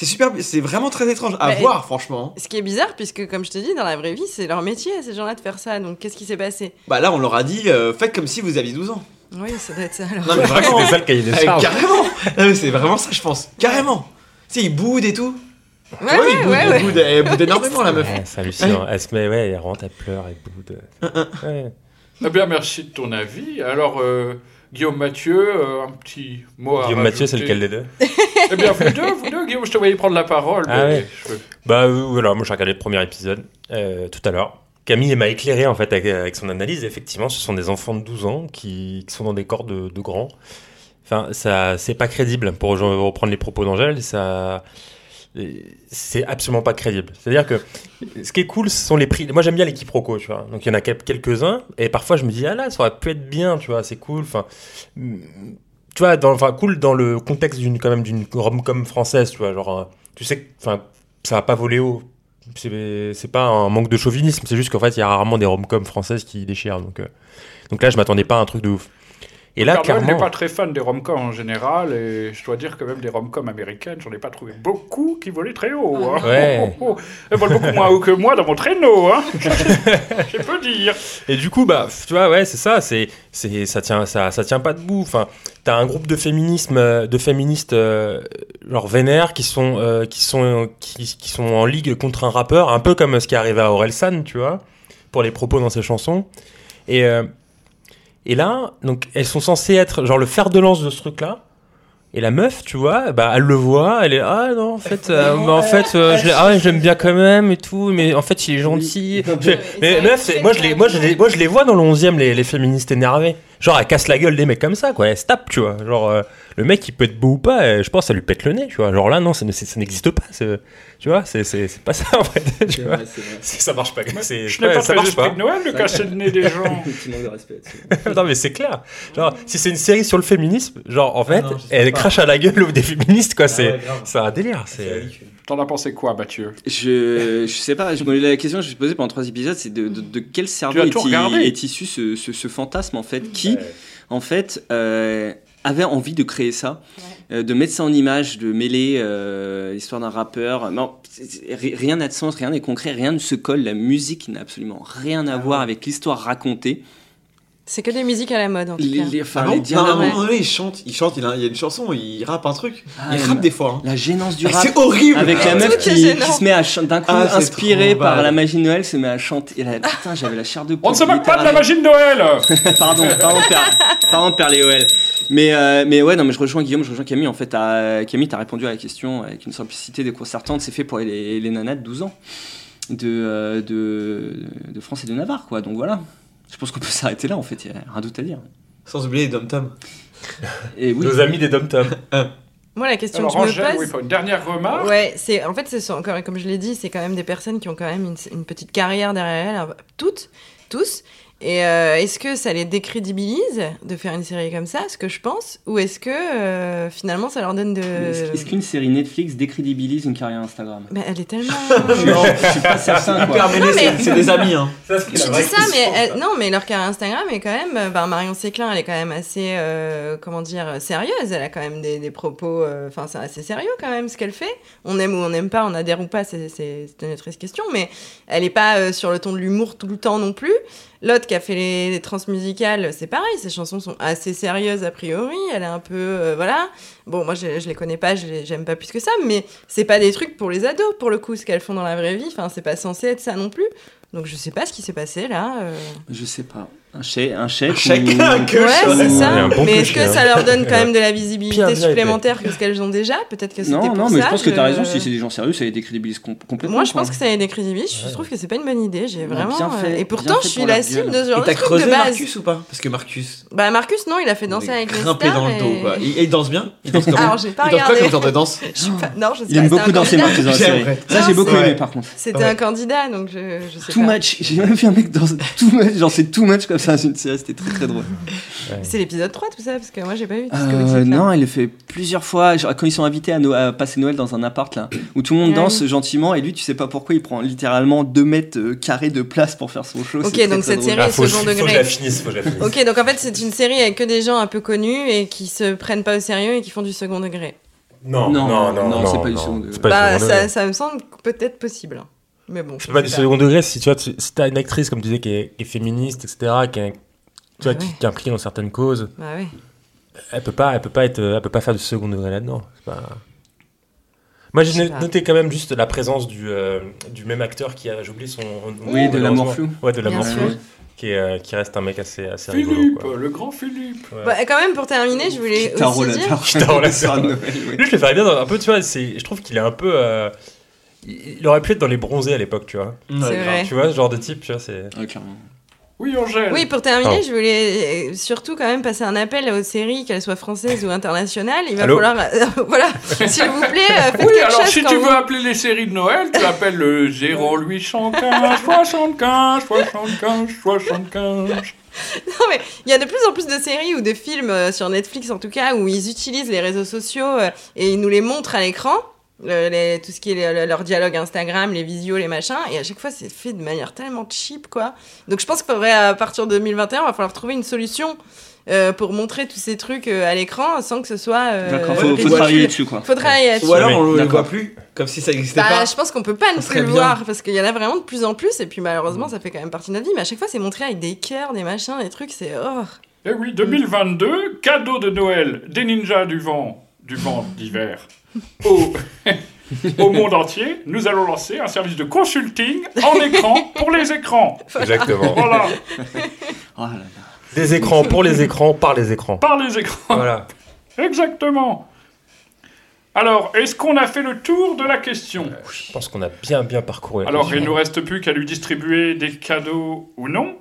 C'est super, c'est vraiment très étrange à Bah, voir franchement. Ce qui est bizarre, puisque comme je te dis, dans la vraie vie, c'est leur métier, ces gens-là, de faire ça. Donc qu'est-ce qui s'est passé? Bah là on leur a dit euh, faites comme si vous aviez 12 ans. Oui, ça doit être ça alors. Non mais vraiment. C'était ça le cahier des charges. Carrément. C'est vraiment ça je pense. Carrément. Tu sais ils boudent et tout. Ouais, ouais, boudent, ouais, ouais. boudent, elle boude énormément la meuf. Ouais, c'est hallucinant. Elle se met, ouais, elle rentre, elle pleure, elle boude. Ouais. Eh bien, merci de ton avis. Alors, euh, Guillaume Mathieu, euh, un petit mot à Guillaume Mathieu, c'est lequel des deux? Eh bien, vous deux, vous deux, Guillaume, je te voyais prendre la parole. Ah mais ouais. je- Bah euh, voilà, moi j'ai regardé le premier épisode euh, tout à l'heure. Camille m'a éclairé en fait avec, avec son analyse. Effectivement, ce sont des enfants de 12 ans qui, qui sont dans des corps de, de grands. Enfin, ça, c'est pas crédible. Pour re- reprendre les propos d'Angèle, ça, c'est absolument pas crédible. C'est-à-dire que ce qui est cool, ce sont les prix. Moi, j'aime bien les quiproquos, tu vois. Donc il y en a quel- quelques-uns, et parfois je me dis ah là, ça aurait pu être bien, tu vois, c'est cool. Enfin, tu vois, dans, enfin cool dans le contexte d'une quand même d'une rom-com française, tu vois, genre, euh, tu sais, enfin, ça va pas voler haut. C'est c'est pas un manque de chauvinisme, c'est juste qu'en fait, il y a rarement des rom-com françaises qui déchirent. Donc, euh, donc là, je m'attendais pas à un truc de ouf. Et là, Noël n'est pas très fan des rom-coms en général, et je dois dire que même des rom-coms américaines, j'en ai pas trouvé beaucoup qui volaient très haut. hein. Ouais. Oh, oh, oh. Elles volent beaucoup moins haut que moi dans mon traîneau, hein. je peux dire. Et du coup, bah, tu vois, ouais, c'est ça, c'est, c'est, ça tient, ça, ça tient pas debout. Enfin, t'as un groupe de féminisme, euh, de féministes, euh, genre vénères, qui sont, euh, qui sont, qui, qui sont en ligue contre un rappeur, un peu comme ce qui est arrivé à Orelsan, tu vois, pour les propos dans ses chansons. Et, euh, et là, donc, elles sont censées être, genre, le fer de lance de ce truc-là. Et la meuf, tu vois, bah, elle le voit, elle est ah non en fait, euh, bah, en fait, euh, je ah j'aime bien quand même et tout, mais en fait il est gentil. Je- mais meuf, moi je les, moi je les, moi je les vois dans le 11e les, les féministes énervées. Genre elle casse la gueule des mecs comme ça quoi, elle se tape, tu vois. Genre euh, le mec il peut être beau ou pas, euh, je pense ça lui pète le nez, tu vois. Genre là non, ça, n'existe pas, tu vois, c'est pas ça en fait. Tu vois. Ça marche pas. Je n'ai ouais, pas ça marche pas. de Noël de casser le nez des gens. non mais c'est clair. Genre si c'est une série sur le féminisme, genre en fait, non, je sais elle pas. crache à la gueule des féministes quoi. c'est ouais, grave. c'est un délire. C'est T'en as pensé quoi, Mathieu? Je, je sais pas, je me la question que je me suis posée pendant trois épisodes, c'est de, de, de quel cerveau est, issu ce, ce, ce fantasme en fait, qui en fait euh, avait envie de créer ça, euh, de mettre ça en image, de mêler euh, l'histoire d'un rappeur. Non, rien n'a de sens, rien n'est concret, rien ne se colle. La musique n'a absolument rien à voir avec l'histoire racontée. C'est que des musiques à la mode en tout Les- cas. les- enfin, Ah bon les Non, moment donné, il chante, il chante, il a, il y a une chanson, il rappe un truc. Ah, il rappe des fois. hein. La gênance du Ah, rap. C'est horrible. Avec la Ah, meuf qui, qui se met à d'un coup Ah, inspirée par la magie de Noël, se met à chanter. Et là, putain, j'avais la chair de poule. On ne se moque pas de la magie de Noël pardon, pardon, père, pardon, père Léoel. Mais, euh, mais ouais, non, mais je rejoins Guillaume, je rejoins Camille. En fait, t'as- Camille, t'as répondu à la question avec une simplicité déconcertante. C'est fait pour les, les nanas de 12 ans de, euh, de, de France et de Navarre, quoi. Donc voilà. Je pense qu'on peut s'arrêter là, en fait. Il y a rien d'autre à dire. Sans oublier les dom tom Et oui. Nos amis des dom tom. Moi, la question Alors, que je me pose. oui, une dernière remarque. Ouais, c'est en fait, c'est sont encore comme je l'ai dit, c'est quand même des personnes qui ont quand même une, une petite carrière derrière elles, toutes, tous. Et euh, est-ce que ça les décrédibilise de faire une série comme ça, ce que je pense, ou est-ce que euh, finalement ça leur donne de. Est-ce qu'une série Netflix décrédibilise une carrière Instagram? Bah, elle est tellement. Non, je suis pas certain. quoi. Non, mais- c'est- des amis. Hein. Je dis ça, mais elle- non, mais leur carrière Instagram est quand même. ben, Marion Séclin, elle est quand même assez, euh, comment dire, sérieuse. Elle a quand même des, des propos. euh, Enfin, c'est assez sérieux quand même ce qu'elle fait. On aime ou on n'aime pas, on adhère ou pas, c'est une autre question. Mais elle est pas euh, sur le ton de l'humour tout le temps non plus. L'autre qui a fait les, les transmusicales, c'est pareil. Ses chansons sont assez sérieuses a priori. Elle est un peu, euh, voilà. Bon, moi je, je les connais pas, je j'aime pas plus que ça. Mais c'est pas des trucs pour les ados pour le coup, ce qu'elles font dans la vraie vie. Enfin, c'est pas censé être ça non plus. Donc je sais pas ce qui s'est passé là. euh. Je sais pas. Un chèque, un chèque. Un chèque, ou- un que- Ouais, c'est ça. bon mais est-ce que ça leur donne quand même de la visibilité bien supplémentaire que ce qu'elles ont déjà? Peut-être que c'était Non, pour non, mais ça, je pense que t'as je- raison. Si c'est des gens sérieux, ça les décrédibilise com- complètement. Moi, je quoi. pense que ça les décrédibilise. Je trouve que c'est pas une bonne idée. J'ai vraiment. bien euh, fait, Et pourtant, bien fait je suis la cible de ce genre Et de t'as truc creusé de base. Marcus ou pas? Parce que Marcus. Bah, Marcus, non, il a fait danser il avec les stars. dans le et- dos. Quoi. Il, il danse bien? Il danse Alors, j'ai pas Il regardé. comme genre de danse? Non, je sais Il pas, aime c'était beaucoup danser. Marcus dans la série. J'aimerais. Ça, j'ai beaucoup aimé par contre. C'était un candidat, donc je, sais Too much. J'ai même vu un mec dans too much. Genre, c'est too much comme ça dans une série. C'était très très drôle. C'est l'épisode 3, tout ça, parce que moi, j'ai pas vu Euh, non, il le fait plusieurs fois. Genre, quand ils sont invités à, No- à passer Noël dans un appart là, où tout le monde danse oui. gentiment et lui, tu sais pas pourquoi, il prend littéralement 2 mètres euh, carrés de place pour faire son show. Ok, très, donc très cette drôle. série Ah, est second faut que je degré. la finisse, faut que je la finisse. Ok, donc en fait, c'est une série avec que des gens un peu connus et qui se prennent pas au sérieux et qui font du second degré. Non, Non, non, non, non, non, c'est pas du second degré. Bah, ça, degré. ça me semble peut-être possible. Mais bon. C'est pas du second degré si tu vois, tu- si t'as une actrice, comme tu disais, qui est, qui est féministe, etc., qui est, tu vois, Ah qui, ouais. qui est impliquée dans certaines causes, ouais. elle peut pas, elle peut pas être, elle peut pas faire du second degré là-dedans. C'est pas- Moi, j'ai noté quand même juste la présence du, euh, du même acteur qui a, j'ai oublié son nom. Oui, de l'amour flou. Ouais, de l'amour flou. Qui, est, euh, qui reste un mec assez, assez rigolo. Philippe, Quoi. le grand Philippe. Ouais. Bah, quand même, pour terminer, je voulais aussi dire. oui. Lui, je le ferais bien dans un peu, tu vois, c'est, je trouve qu'il est un peu. euh, il aurait pu être dans les bronzés à l'époque, tu vois. C'est vrai. Tu vois, ce genre de type, tu vois, c'est. Clairement. Oui, Angèle. Oui, pour terminer, je voulais euh, surtout quand même passer un appel aux séries, qu'elles soient françaises ou internationales. Il va Allô falloir, euh, voilà, s'il vous plaît, euh, faites Oui, quelque alors chose si tu vous- veux appeler les séries de Noël, tu appelles le 0815 75 75 75. Non, mais il y a de plus en plus de séries ou de films euh, sur Netflix en tout cas où ils utilisent les réseaux sociaux euh, et ils nous les montrent à l'écran. Le- les- tout ce qui est le- leur dialogue Instagram, les visios, les machins, et à chaque fois c'est fait de manière tellement cheap quoi. Donc je pense qu'il faudrait à partir de 2021, il va falloir trouver une solution euh, pour montrer tous ces trucs euh, à l'écran sans que ce soit. euh, D'accord, faut- travailler dessus, quoi. Faut travailler. Ou alors on le D'accord. voit plus, comme si ça n'existait Bah, pas. je pense qu'on peut pas ne plus le bien. voir parce qu'il y en a vraiment de plus en plus et puis malheureusement ça fait quand même partie de notre vie mais à chaque fois c'est montré avec des cœurs, des machins, des trucs, c'est oh. Eh oui, 2022, cadeau de Noël des ninjas du vent, du vent d'hiver. Au, au monde entier, nous allons lancer un service de consulting en écran pour les écrans. Exactement. Voilà, Oh là là. Des écrans pour les écrans, par les écrans. par les écrans. Voilà. Exactement. Alors, est-ce qu'on a fait le tour de la question? Je pense qu'on a bien, bien parcouru. la Alors, il nous reste plus qu'à lui distribuer des cadeaux ou non.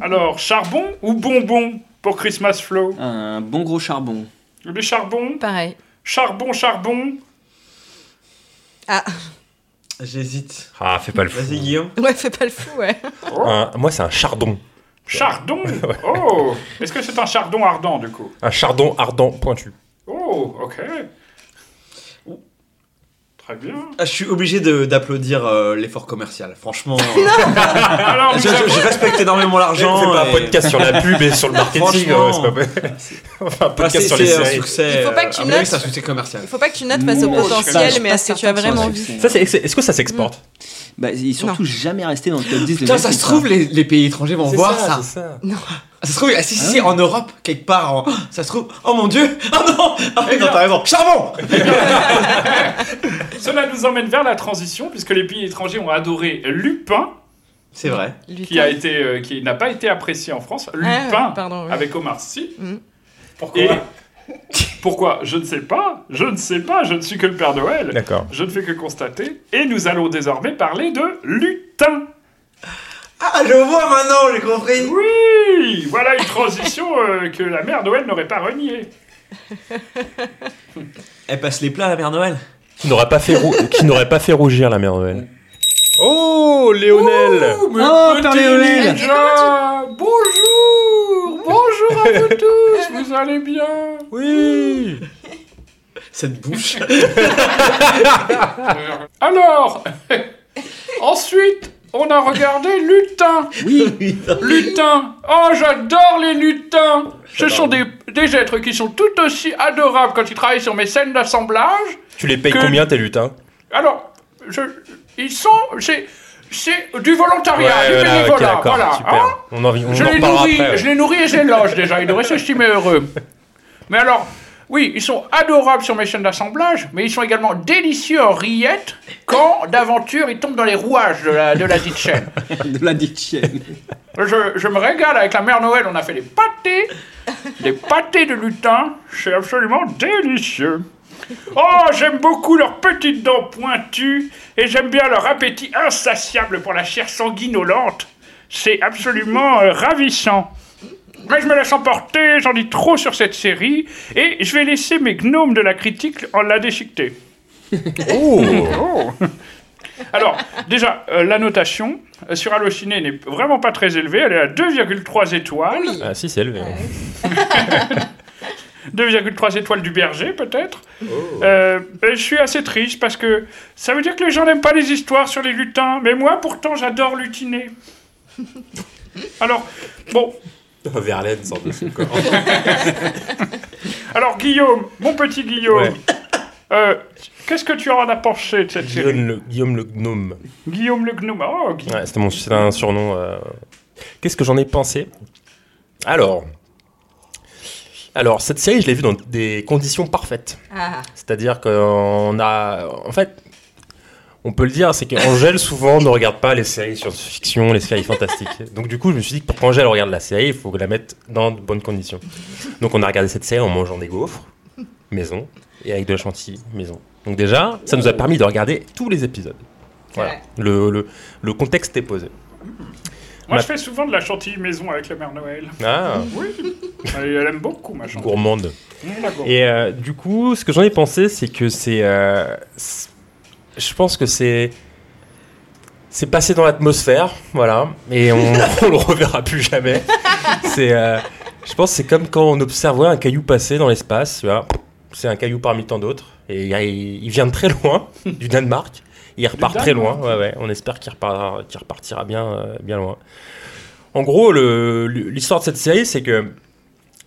Alors, charbon ou bonbon pour Christmas Flow? Un bon gros charbon. Les charbons Pareil. Charbon, charbon Ah, J'hésite. Ah, fais pas le fou. Vas-y, Guillaume. ouais, fais pas le fou, ouais. Un- moi, c'est un chardon. Chardon Oh Est-ce que c'est un chardon ardent, du coup? Un chardon ardent pointu. Oh, ok. Très bien. Ah, je suis obligé de- d'applaudir euh, l'effort commercial. Franchement, Alors, je, respecte énormément On l'argent. fait pas un et- podcast sur la pub et sur le marketing. Franchement. euh, c'est. On fait un podcast c'est sur les c'est séries. succès. Il faut pas que euh, tu notes- c'est un succès commercial. Il faut pas que tu notes face au potentiel, mais à ce que tu as vraiment c'est- c'est- Est-ce que ça s'exporte? Bah, il est surtout jamais resté dans le top 10 de Putain, ça se trouve, les, les pays étrangers vont C'est voir ça. c'est ça. Ça se trouve, ah, si, si, si, en Europe, quelque part, en- ça se trouve, oh mon dieu, oh non, ah, oui, non, t'as raison, charbon Cela nous emmène vers la transition, puisque les pays étrangers ont adoré Lupin, C'est vrai. qui a été, euh, qui n'a pas été apprécié en France. Lupin, Ah, pardon, oui. avec Omar Sy. Mm. Pourquoi Pourquoi? Je ne sais pas. Je ne sais pas. Je ne suis que le Père Noël. D'accord. Je ne fais que constater. Et nous allons désormais parler de lutin. Ah, je vois maintenant, j'ai compris. Oui Voilà une transition euh, que la mère Noël n'aurait pas reniée. Elle passe les plats à la mère Noël. Qui n'aurait pas, fait rou- qui n'aurait pas fait rougir la mère Noël. Oh, Léonel Oh, mais Oh, petit Père Léonel. ninja, Bonjour Bonjour à vous tous Vous allez bien? Oui Cette bouche. Alors, ensuite, on a regardé Lutin. Oui. Lutin. Oh, j'adore les lutins. Ce sont des, des êtres qui sont tout aussi adorables quand ils travaillent sur mes scènes d'assemblage. Tu les payes Que- combien tes lutins? Alors, je, ils sont... C'est, c'est du volontariat, Ouais, du voilà, bénévolat. voilà, super. hein. On en, on je, en les nourris, après. ouais. je les nourris et je les loge déjà. Ils devraient s'estimer heureux. Mais alors, oui, ils sont adorables sur mes chaînes d'assemblage, mais ils sont également délicieux en rillettes quand, d'aventure, ils tombent dans les rouages de la, de la dite chaîne. de la dite. Je, je me régale avec la mère Noël. On a fait des pâtés, des pâtés de lutin. C'est absolument délicieux. Oh, j'aime beaucoup leurs petites dents pointues et j'aime bien leur appétit insatiable pour la chair sanguinolente. C'est absolument euh, ravissant. Mais je me laisse emporter, j'en dis trop sur cette série et je vais laisser mes gnomes de la critique en la déchiqueter. Oh. Oh. Alors, déjà, euh, la notation euh, sur Allociné n'est vraiment pas très élevée. Elle est à 2,3 étoiles. Ah si, c'est élevé. 2,3 étoiles du berger, peut-être. Euh, ben, je suis assez triste parce que ça veut dire que les gens n'aiment pas les histoires sur les lutins. Mais moi, pourtant, j'adore lutiner. Alors, bon. Verlaine sort de son corps. Alors, Guillaume, mon petit Guillaume, Ouais. euh, qu'est-ce que tu en as pensé de cette série Guillaume le, Guillaume le gnome. Guillaume le gnome. Oh, Ouais, c'était mon, c'était un surnom. euh. Qu'est-ce que j'en ai pensé? Alors, alors cette série, je l'ai vue dans des conditions parfaites. Ah. C'est-à-dire qu'on a, en fait, on peut le dire, c'est qu'Angèle souvent ne regarde pas les séries science-fiction, les séries fantastiques. Donc du coup, je me suis dit que pour qu'Angèle regarde la série, il faut la mettre dans de bonnes conditions. Donc on a regardé cette série en mangeant des gaufres, maison, et avec de la chantilly, maison. Donc déjà, ça nous a permis de regarder tous les épisodes. Voilà. Ouais. Le, le, le contexte est posé. Moi, Ma- je fais souvent de la chantilly maison avec la mère Noël. Ah. Oui. Elle, aime beaucoup ma chantilly. gourmande. Mmh. Et euh, du coup, ce que j'en ai pensé, c'est que c'est. euh, c'est- je pense que c'est. C'est passé dans l'atmosphère, voilà, et on, on le reverra plus jamais. C'est. euh, je pense que c'est comme quand on observait un caillou passer dans l'espace. C'est un caillou parmi tant d'autres, et il, vient de très loin, du Danemark. Il repart très loin, Danemark. ouais, ouais. On espère qu'il repartira, qu'il repartira bien, euh, bien loin. En gros, le- l'histoire de cette série, c'est que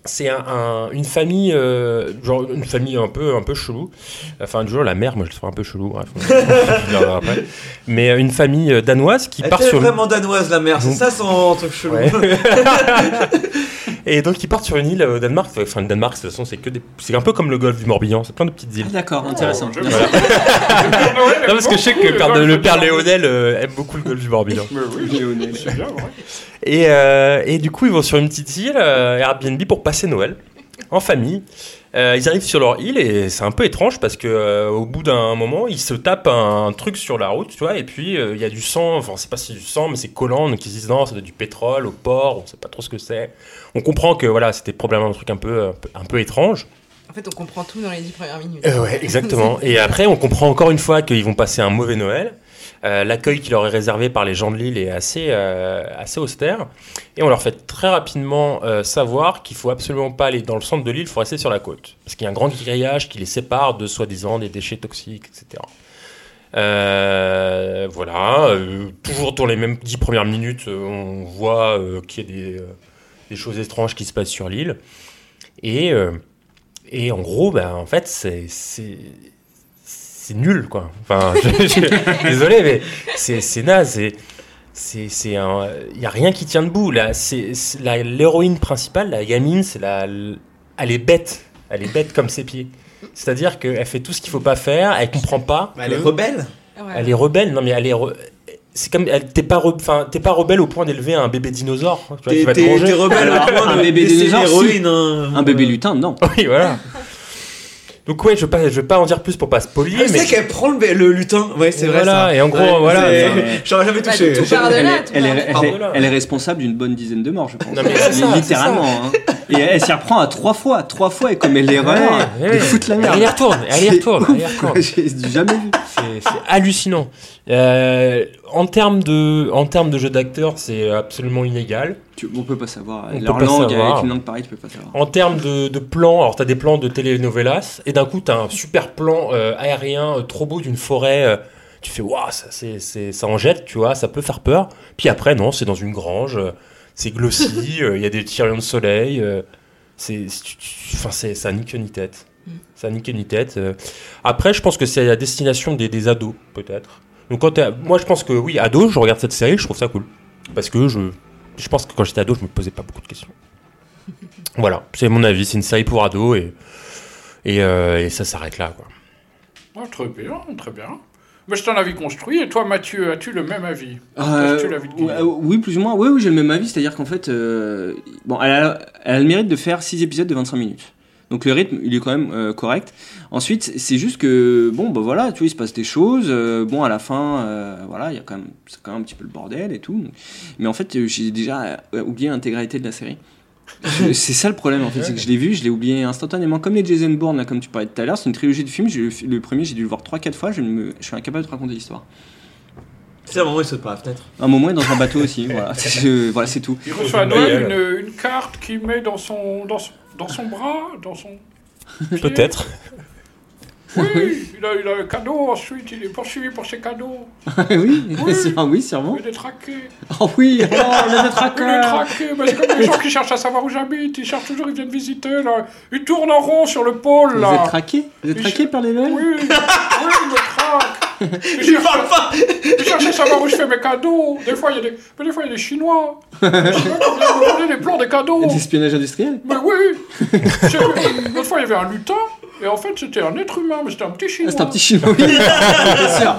c'est un- un- une famille, euh, genre une famille un peu, un peu chelou. Enfin, du genre la mère, moi je le trouve un peu chelou. Bref, on- après. Mais euh, une famille euh, danoise qui Elle part était sur. vraiment danoise, la mère. C'est ça son truc chelou? Ouais. Et donc ils partent sur une île au Danemark. Enfin, le Danemark, de toute façon, c'est que des... c'est un peu comme le golfe du Morbihan. C'est plein de petites îles. Ah, D'accord, intéressant. je- Voilà. non, parce que je sais que le père, le père Léonel euh, aime beaucoup le golfe du Morbihan. Oui, c'est bien, ouais. Et, euh, et du coup, ils vont sur une petite île, euh, Airbnb, pour passer Noël en famille. Euh, ils arrivent sur leur île et c'est un peu étrange parce que euh, au bout d'un moment, ils se tapent un, truc sur la route, tu vois, et puis euh, il y a du sang. Enfin, c'est pas si du sang, mais c'est collant. Donc ils se disent non, ça doit être du pétrole au port. On sait pas trop ce que c'est. On comprend que voilà, c'était probablement un truc un peu, un peu, étrange. En fait, on comprend tout dans les dix premières minutes. Ouais, exactement. Et après, on comprend encore une fois qu'ils vont passer un mauvais Noël. Euh, L'accueil qui leur est réservé par les gens de l'île est assez, euh, assez austère. Et on leur fait très rapidement euh, savoir qu'il faut absolument pas aller dans le centre de l'île, il faut rester sur la côte. Parce qu'il y a un grand grillage qui les sépare de soi-disant des déchets toxiques, etc. Voilà, toujours dans les mêmes dix premières minutes, on voit qu'il y a des, choses étranges qui se passent sur l'île. Et, et en gros, ben, en fait, c'est c'est- nul, quoi. Enfin, je- je- désolé, mais c'est naze. c'est un il y a rien qui tient debout là c'est c'est la- l'héroïne principale la gamine c'est la elle est bête elle est bête comme ses pieds c'est à dire qu'elle fait tout ce qu'il faut pas faire elle comprend pas Mais elle est rebelle. elle est rebelle non mais elle est re- c'est comme t'es pas re- enfin t'es pas rebelle au point d'élever un bébé dinosaure tu vois, T'es- rebelle au point un de bébé laisser dinosaure, si. l'héroïne, hein. Un bébé lutin, non. oui voilà Donc ouais, je vais pas, je vais pas en dire plus pour pas spoiler, Ah, c'est mais vrai qu'elle prend le, le lutin. Ouais, c'est vrai. voilà, ça. et en gros, Ouais, voilà, c'est- J'aurais jamais Bah, touché. tout part de Elle, là, est- tout elle elle elle responsable d'une bonne dizaine de morts, je pense. Non, mais c'est ça, Littéralement. hein. Et elle s'y reprend à trois fois. Trois fois, elle commet l'erreur ouais. foutre la merde. Elle y retourne, elle y C'est retourne, elle. J'ai jamais vu. c'est c'est hallucinant. Euh, en termes de, en termes de jeu d'acteur, c'est absolument illégal. Tu- on peut pas savoir. On peut pas langue, savoir. avec une langue pareille, tu peux pas savoir. En termes de, de plans, alors t'as des plans de telenovelas, et d'un coup t'as un super plan euh, aérien euh, trop beau d'une forêt. euh, tu fais waouh, ça, c'est, c'est- ça en jette, tu vois, ça peut faire peur. Puis après, non, c'est dans une grange, euh, c'est glossy, il y a des tirants de soleil. euh, c'est, c'est- tu- tu- enfin, c'est, ça nique ni tête. Ça nique ni tête. euh. Après, je pense que c'est à destination des, des ados, peut-être. Donc quand moi, je pense que oui, ado, je regarde cette série, je trouve ça cool. Parce que je, je pense que quand j'étais ado, je me posais pas beaucoup de questions. Voilà, c'est mon avis, c'est une série pour ados et, et, euh, et ça s'arrête là. Quoi. Ah, très bien, très bien. Mais c'est un avis construit. Et toi, Mathieu, as-tu le même avis? Euh, Partages-tu l'avis de euh, oui, plus ou moins. Oui, oui, j'ai le même avis. C'est-à-dire qu'en fait, euh, bon, elle a, elle a le mérite de faire 6 épisodes de 25 minutes. Donc le rythme, il est quand même euh, correct. Ensuite, c'est juste que, bon, bah voilà, tu vois, il se passe des choses. euh, bon, à la fin, euh, voilà, il y a quand même, c'est quand même un petit peu le bordel et tout. Mais en fait, j'ai déjà oublié l'intégralité de la série. C'est ça le problème en fait, c'est que je l'ai vu, je l'ai oublié instantanément. Comme les Jason Bourne, là, comme tu parlais tout à l'heure, c'est une trilogie de films. Le, le premier, j'ai dû le voir 3-4 fois, je, me, je suis incapable de te raconter l'histoire. C'est un moment où il saute par la fenêtre. Un moment, il est dans un bateau aussi, voilà. Voilà, c'est tout. Il reçoit à Noël une, une carte qu'il met dans son, dans, son, dans son bras, dans son... Peut-être. Oui, il a, il a un cadeau, ensuite il est poursuivi pour ses cadeaux. oui, Oui. sûrement, oui, sûrement. Il est traqué. Oh oui, oh, le Il est traqué, c'est comme les gens qui cherchent à savoir où j'habite, ils cherchent toujours, ils viennent visiter, là. Ils tournent en rond sur le pôle, Vous là. êtes traqué Vous êtes traqué par les Noël Oui, oui. Je parle pas. Je cherche à savoir où je fais mes cadeaux. Des fois, il y a des, mais des fois, il y a des Chinois. Les Chinois qui viennent me voler les plans des cadeaux. D'espionnage industriel? Mais oui. L'autre fois, il y avait un lutin. Et en fait, c'était un être humain, mais c'était un petit chinois. C'est un petit chinois, oui, bien sûr.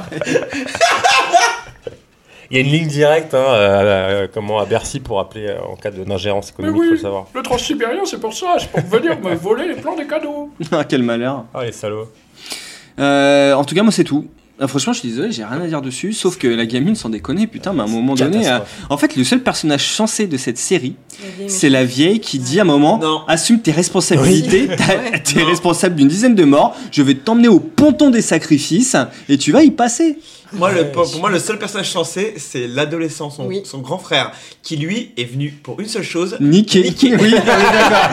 Il y a une ligne directe hein, euh, euh, comment, à Bercy pour appeler euh, en cas de- d'ingérence économique, faut oui, le savoir. le transsibérien, c'est pour ça. C'est pour venir me voler les plans des cadeaux. Ah, quel malheur. Ah, les salauds. Euh, en tout cas, moi, c'est tout. Ah, franchement, je suis désolé, j'ai rien à dire dessus, sauf que la gamine, sans déconner, putain, mais à un moment donné, euh, en fait, le seul personnage censé de cette série, c'est la vieille qui dit à un moment, assume tes responsabilités, t'as- t'es responsable d'une dizaine de morts, je vais t'emmener au ponton des sacrifices, et tu vas y passer. Moi, le, pour, pour moi, le seul personnage censé, c'est l'adolescent, son, son grand frère, qui lui est venu pour une seule chose. Niquer, oui, on est d'accord.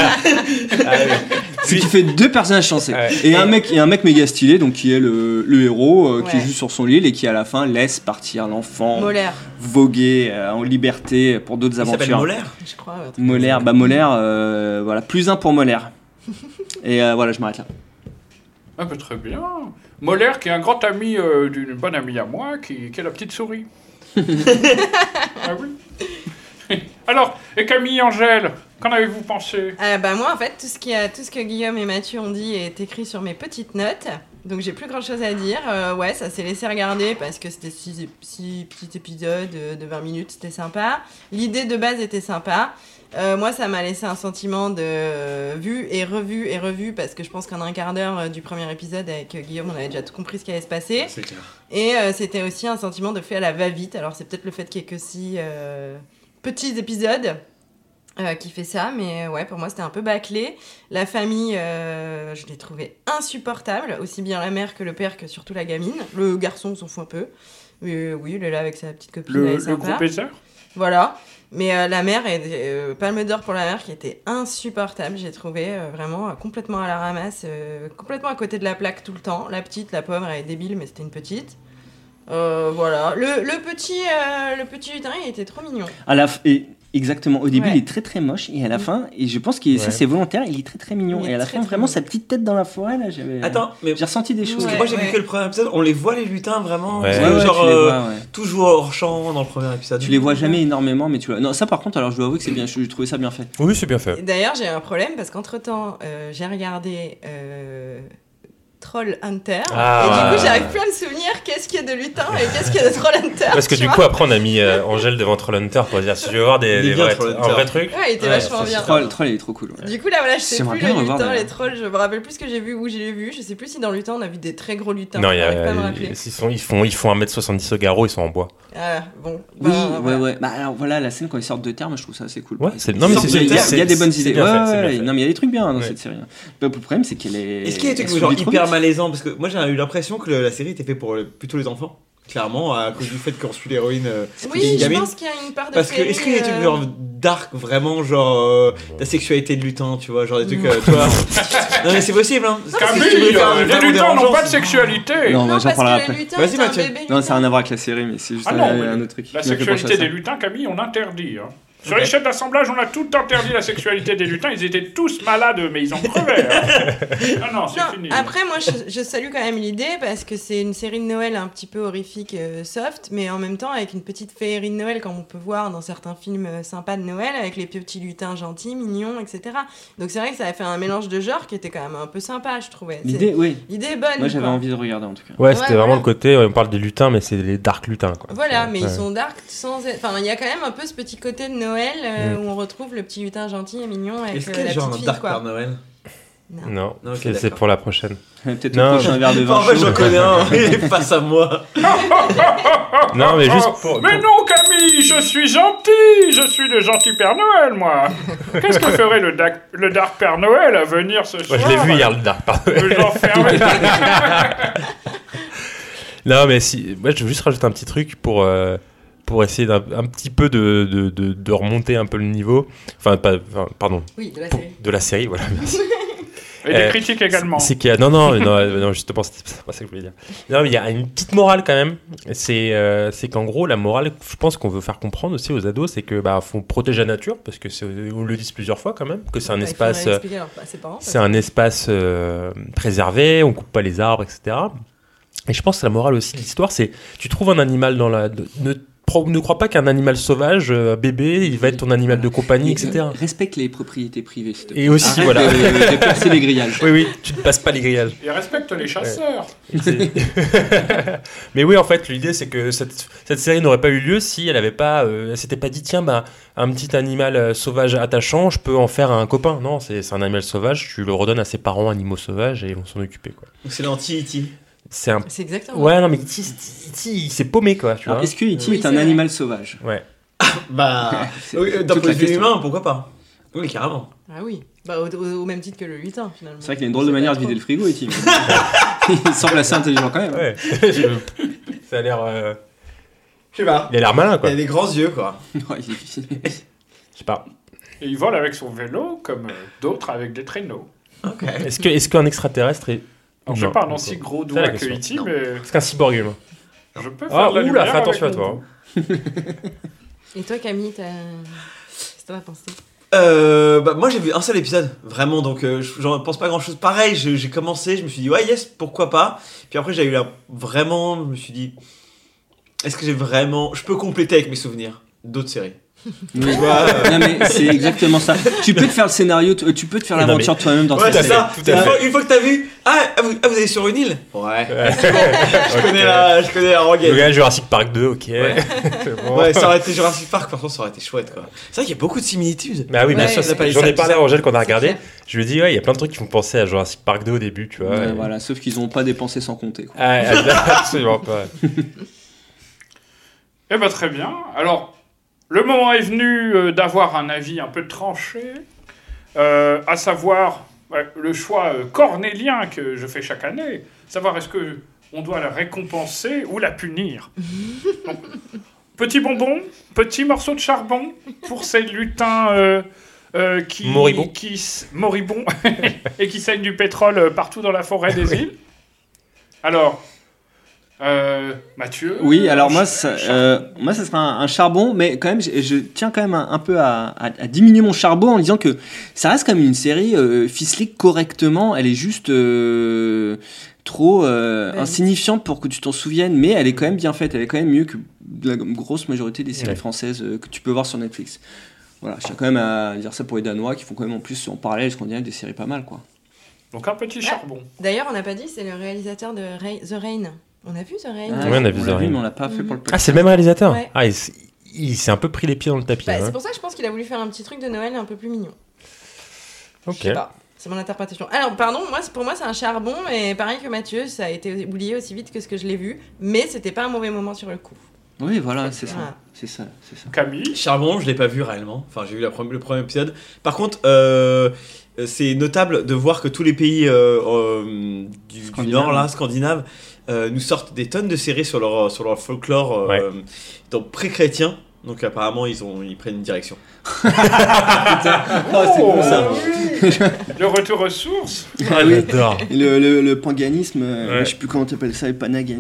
Ce qui fait deux personnages censés. Et un mec, et un mec méga stylé, donc qui est le, le héros, euh, qui Ouais. est juste sur son île et qui à la fin laisse partir l'enfant Molaire. voguer euh, en liberté pour d'autres Il s'appelle aventures. Molaire Je crois. Molaire, bah Molaire, euh, voilà, plus un pour Molaire. Et euh, voilà, je m'arrête là. Ah, bah, très bien. Molaire, qui est un grand ami euh, d'une bonne amie à moi, qui, qui est la petite souris. ah oui. Alors, et Camille Angèle, qu'en avez-vous pensé? Euh, bah moi en fait tout ce, qui a, tout ce que Guillaume et Mathieu ont dit est écrit sur mes petites notes donc j'ai plus grand chose à dire Euh, ouais ça s'est laissé regarder parce que c'était six, six petits épisodes euh, de 20 minutes c'était sympa l'idée de base était sympa Euh, moi ça m'a laissé un sentiment de euh, vu et revu et revu parce que je pense qu'en un quart d'heure euh, du premier épisode avec euh, Guillaume on avait déjà tout compris ce qui allait se passer C'est clair. et c'était aussi un sentiment de fait à la va-vite alors c'est peut-être le fait qu'il y ait que six petits épisodes qui fait ça, mais ouais, pour moi c'était un peu bâclé. La famille, je l'ai trouvé insupportable, aussi bien la mère que le père que surtout la gamine. Le garçon on s'en fout un peu. Oui, il est là avec sa petite copine. Le, est le groupe Voilà. Mais euh, la mère, est, euh, palme d'or pour la mère, qui était insupportable, j'ai trouvé euh, vraiment complètement à la ramasse, complètement à côté de la plaque tout le temps. La petite, la pauvre, elle est débile, mais c'était une petite. Voilà. Le, petit, le petit il était trop mignon. Exactement. Au début, Ouais. il est très très moche et à la fin, et je pense que ça c'est volontaire, il est très très mignon. Il Et à la très, fin, très vraiment mignon. sa petite tête dans la forêt là, j'avais. Attends, mais j'ai ressenti des choses. Parce que moi j'ai vu que le premier épisode, on les voit les lutins vraiment, genre euh, vois, ouais. toujours hors champ dans le premier épisode. Tu les vois jamais énormément, mais tu vois. Non, ça par contre, alors je dois avouer que c'est bien. J'ai trouvé ça bien fait. Oui, c'est bien fait. Et D'ailleurs, j'ai un problème parce qu'entre temps, j'ai regardé euh, Troll Hunter. Ah, et du coup, j'arrive plus à me souvenir qu'est-ce qu'il y a de lutin et qu'est-ce qu'il y a de Troll Hunter. Parce que tu du coup, après, on a mis euh, Angèle devant Trollhunter pour dire si je veux voir des, des bien, vrais, un vrai truc. Ouais, il était vachement bien. Troll, Troll, il est trop cool. ouais. Du coup, là, voilà, je sais plus bien les revoir, les trolls. Je me rappelle plus ce que j'ai vu, où j'ai vu. Je sais plus si dans Lutin, on a vu des très gros lutins. Non, il y j'arrive pas à me a, rappeler. ils, sont, ils, font, ils font 1m70 au garrot, ils sont en bois. Ah, bon. Oui, bah, ouais, ouais. Bah, alors voilà, la scène quand ils sortent de terre, moi je trouve ça assez cool. Ouais, c'est- non, mais Il c'est- y a- a- a des bonnes idées. Non, mais il y a des trucs bien dans cette série. Le problème, c'est qu'elle est. Est-ce qu'il y a des trucs hyper vite. malaisants Parce que moi j'ai eu l'impression que le- la série était faite pour le- plutôt les enfants. Clairement, à cause du fait qu'on suit l'héroïne. euh, Oui, je pense qu'il y a une part de Parce que est-ce qu'il y a des trucs euh, genre dark, vraiment genre euh, la sexualité de lutin, tu vois, genre des trucs, euh, tu vois. non mais c'est possible, hein. Camille, euh, les lutins n'ont pas de sexualité. Non, j'en parce que parlerai le après. lutin, Vas-y, Mathieu. Non, ça n'a rien à voir avec la série, mais c'est juste Ah un, non, autre truc. La sexualité des lutins, Camille, on interdit. hein. Sur Ok. l'échelle d'assemblage, on a tout interdit la sexualité des lutins. Ils étaient tous malades, mais ils en crevaient. hein. Ah non, c'est fini. après, moi, je, je salue quand même l'idée parce que c'est une série de Noël un petit peu horrifique, euh, soft, mais en même temps avec une petite féerie de Noël, comme on peut voir dans certains films euh, sympas de Noël, avec les petits lutins gentils, mignons, etc. Donc c'est vrai que ça a fait un mélange de genres qui était quand même un peu sympa, je trouvais. L'idée, oui. L'idée est bonne. Moi j'avais envie de regarder en tout cas. Ouais, Ouais, c'était voilà. vraiment le côté, on parle des lutins, mais c'est les dark lutins. Quoi. Voilà, mais Ouais. ils sont dark sans. être- Enfin, il y a quand même un peu ce petit côté de Noël euh, Mm. où on retrouve le petit lutin gentil et mignon avec Est-ce euh, qu'il y a genre un dark quoi. Père Noël Non, Non, c'est- pour la prochaine. Peut-être prochain verre de vin En fait, j'en connais un, il est face à moi. Non, mais juste pour. Mais non, Camille, je suis gentil. Je suis le gentil Père Noël, moi. Qu'est-ce que ferait le, Dark- le Dark Père Noël à venir ce Moi, soir je l'ai vu hier, le dark. Me l'enfermer. Non, mais si. Moi, je veux juste rajouter un petit truc pour. euh, pour essayer d'un un petit peu de, de, de, de remonter un peu le niveau. Enfin, pas, enfin, pardon. Oui, de la série. de la série, voilà, merci. Et des Euh, critiques également. C'est qu'il y a non non non, euh, non justement c'est pas ça que je voulais dire. Non mais il y a une petite morale quand même. C'est euh, c'est qu'en gros la morale, je pense qu'on veut faire comprendre aussi aux ados, c'est que bah faut protéger la nature parce que c'est on le dit plusieurs fois quand même que c'est un Bah, espace euh, c'est un espace euh, préservé, on coupe pas les arbres etc. Et je pense que la morale aussi de l'histoire c'est tu trouves un animal dans la ne ne crois pas qu'un animal sauvage, euh, bébé, il va être ton animal de compagnie, etc. Respecte les propriétés privées. s'il te plaît. Et aussi, Arrête voilà. De, de percer les grillages. Oui, oui, tu ne passes pas les grillages. Et respecte les chasseurs. Mais oui, en fait, l'idée c'est que cette, cette série n'aurait pas eu lieu si elle n'avait pas, euh, elle s'était pas dit tiens bah un petit animal euh, sauvage attachant, je peux en faire un copain. Non, c'est c'est un animal sauvage, tu le redonnes à ses parents animaux sauvages et ils vont s'en occuper quoi. Donc c'est l'anti-E.T. C'est un. C'est exactement. Ouais, non mais E.T. Il s'est paumé quoi. Tu Alors, vois. est-ce que E.T. Oui, est c'est un vrai. animal sauvage Ouais. Bah, C'est oui, d'un point de vue humain, pourquoi pas Oui, carrément. Ah oui, bah, au, au- au même titre que le lutin finalement. C'est vrai qu'il a une drôle de manière de vider le frigo, E.T. Il semble assez intelligent quand même. hein. Ouais. Ça a l'air. euh, Je sais pas. Il a l'air malin Il quoi. a des grands yeux, quoi. Ouais, il est difficile. Je sais pas. Et il vole avec son vélo comme euh, d'autres avec des traîneaux. Ok. Est-ce que est-ce qu'un extraterrestre est je Non, sais pas un d'accord. aussi gros C'est doigt que. E.T., mais Est-ce qu'un cyborg humain je peux faire Ah de la oula, fais attention à toi. hein. Et toi Camille, t'as... qu'est-ce que t'en as pensé? Euh, bah, moi j'ai vu un seul épisode, vraiment, donc euh, j'en pense pas grand chose. Pareil, je- j'ai commencé, je me suis dit, ouais, yes, pourquoi pas? Puis après, j'ai eu la. Vraiment, je me suis dit, est-ce que j'ai vraiment. Je peux compléter avec mes souvenirs d'autres séries? Tu vois, euh, Non mais c'est exactement ça. Tu peux te faire le scénario, tu tu peux te faire l'aventure mais- toi-même dans Ouais, ta c'est série. ça. tout à Une fait. fois, une fois que t'as vu, ah, ah, vous, ah, vous allez sur une île Ouais. Je connais la, je connais la Le rengaine. gars Jurassic Park 2, ok. Ouais. C'est bon. Ouais, ça aurait été Jurassic Park, par contre, ça aurait été chouette, quoi. C'est vrai qu'il y a beaucoup de similitudes. Bah oui, bien sûr, j'en ai parlé à Angèle quand on a regardé. Je lui ai dit, ouais, il y a plein de trucs qui font penser à Jurassic Park 2 au début, tu vois. Ouais, et- voilà, sauf qu'ils ont pas dépensé sans compter. Quoi. Ah, absolument pas. Eh ben très bien. Alors, le moment est venu euh, d'avoir un avis un peu tranché, euh, à savoir le choix euh, cornélien que je fais chaque année, savoir est-ce que on doit la récompenser ou la punir. Donc, petit bonbon, petit morceau de charbon pour ces lutins euh, euh, qui Moribonds. qui s- moribonds et qui saignent du pétrole euh, partout dans la forêt des îles. Alors. Euh, Mathieu Oui, alors moi, ça, euh, moi, ça sera un, un charbon, mais quand même, je, je tiens quand même un, un peu à, à- à diminuer mon charbon en disant que ça reste quand même une série euh, ficelée correctement. Elle est juste euh, trop euh, Ouais. insignifiante pour que tu t'en souviennes, mais elle est quand même bien faite. Elle est quand même mieux que la grosse majorité des séries Ouais. françaises euh, que tu peux voir sur Netflix. Voilà, je tiens quand même à dire ça pour les Danois qui font quand même en plus en parallèle scandinave des séries pas mal, quoi. Donc un petit charbon. D'ailleurs, on n'a pas dit, c'est le réalisateur de The Rain. On a vu The Rain Ah, Ouais, on a vu l'a The Rain. mais on l'a pas fait pour le Ah, c'est le même réalisateur Ouais. Ah, il, s'est un peu pris les pieds dans le tapis. Bah, hein. C'est pour ça que je pense qu'il a voulu faire un petit truc de Noël un peu plus mignon. Ok. pas. C'est mon interprétation. Alors, pardon, moi, pour moi, c'est un charbon, et pareil que Mathieu, ça a été oublié aussi vite que ce que je l'ai vu, mais c'était pas un mauvais moment sur le coup. Oui, voilà, c'est ça. Voilà. C'est ça, c'est ça. Camille? Charbon, je l'ai pas vu réellement. Enfin, j'ai vu la première- le premier épisode. Par contre, euh, c'est notable de voir que tous les pays euh, euh, du, du. Nord, là, scandinaves, euh, nous sortent des tonnes de séries sur leur, sur leur folklore euh, donc pré-chrétien. Donc apparemment, ils, ont, ils prennent une direction. Oh, c'est bon ça. Le retour aux sources. Ah oui. j'adore. Le, le, le paganisme, euh, Ouais. je sais plus comment t'appelles ça, le.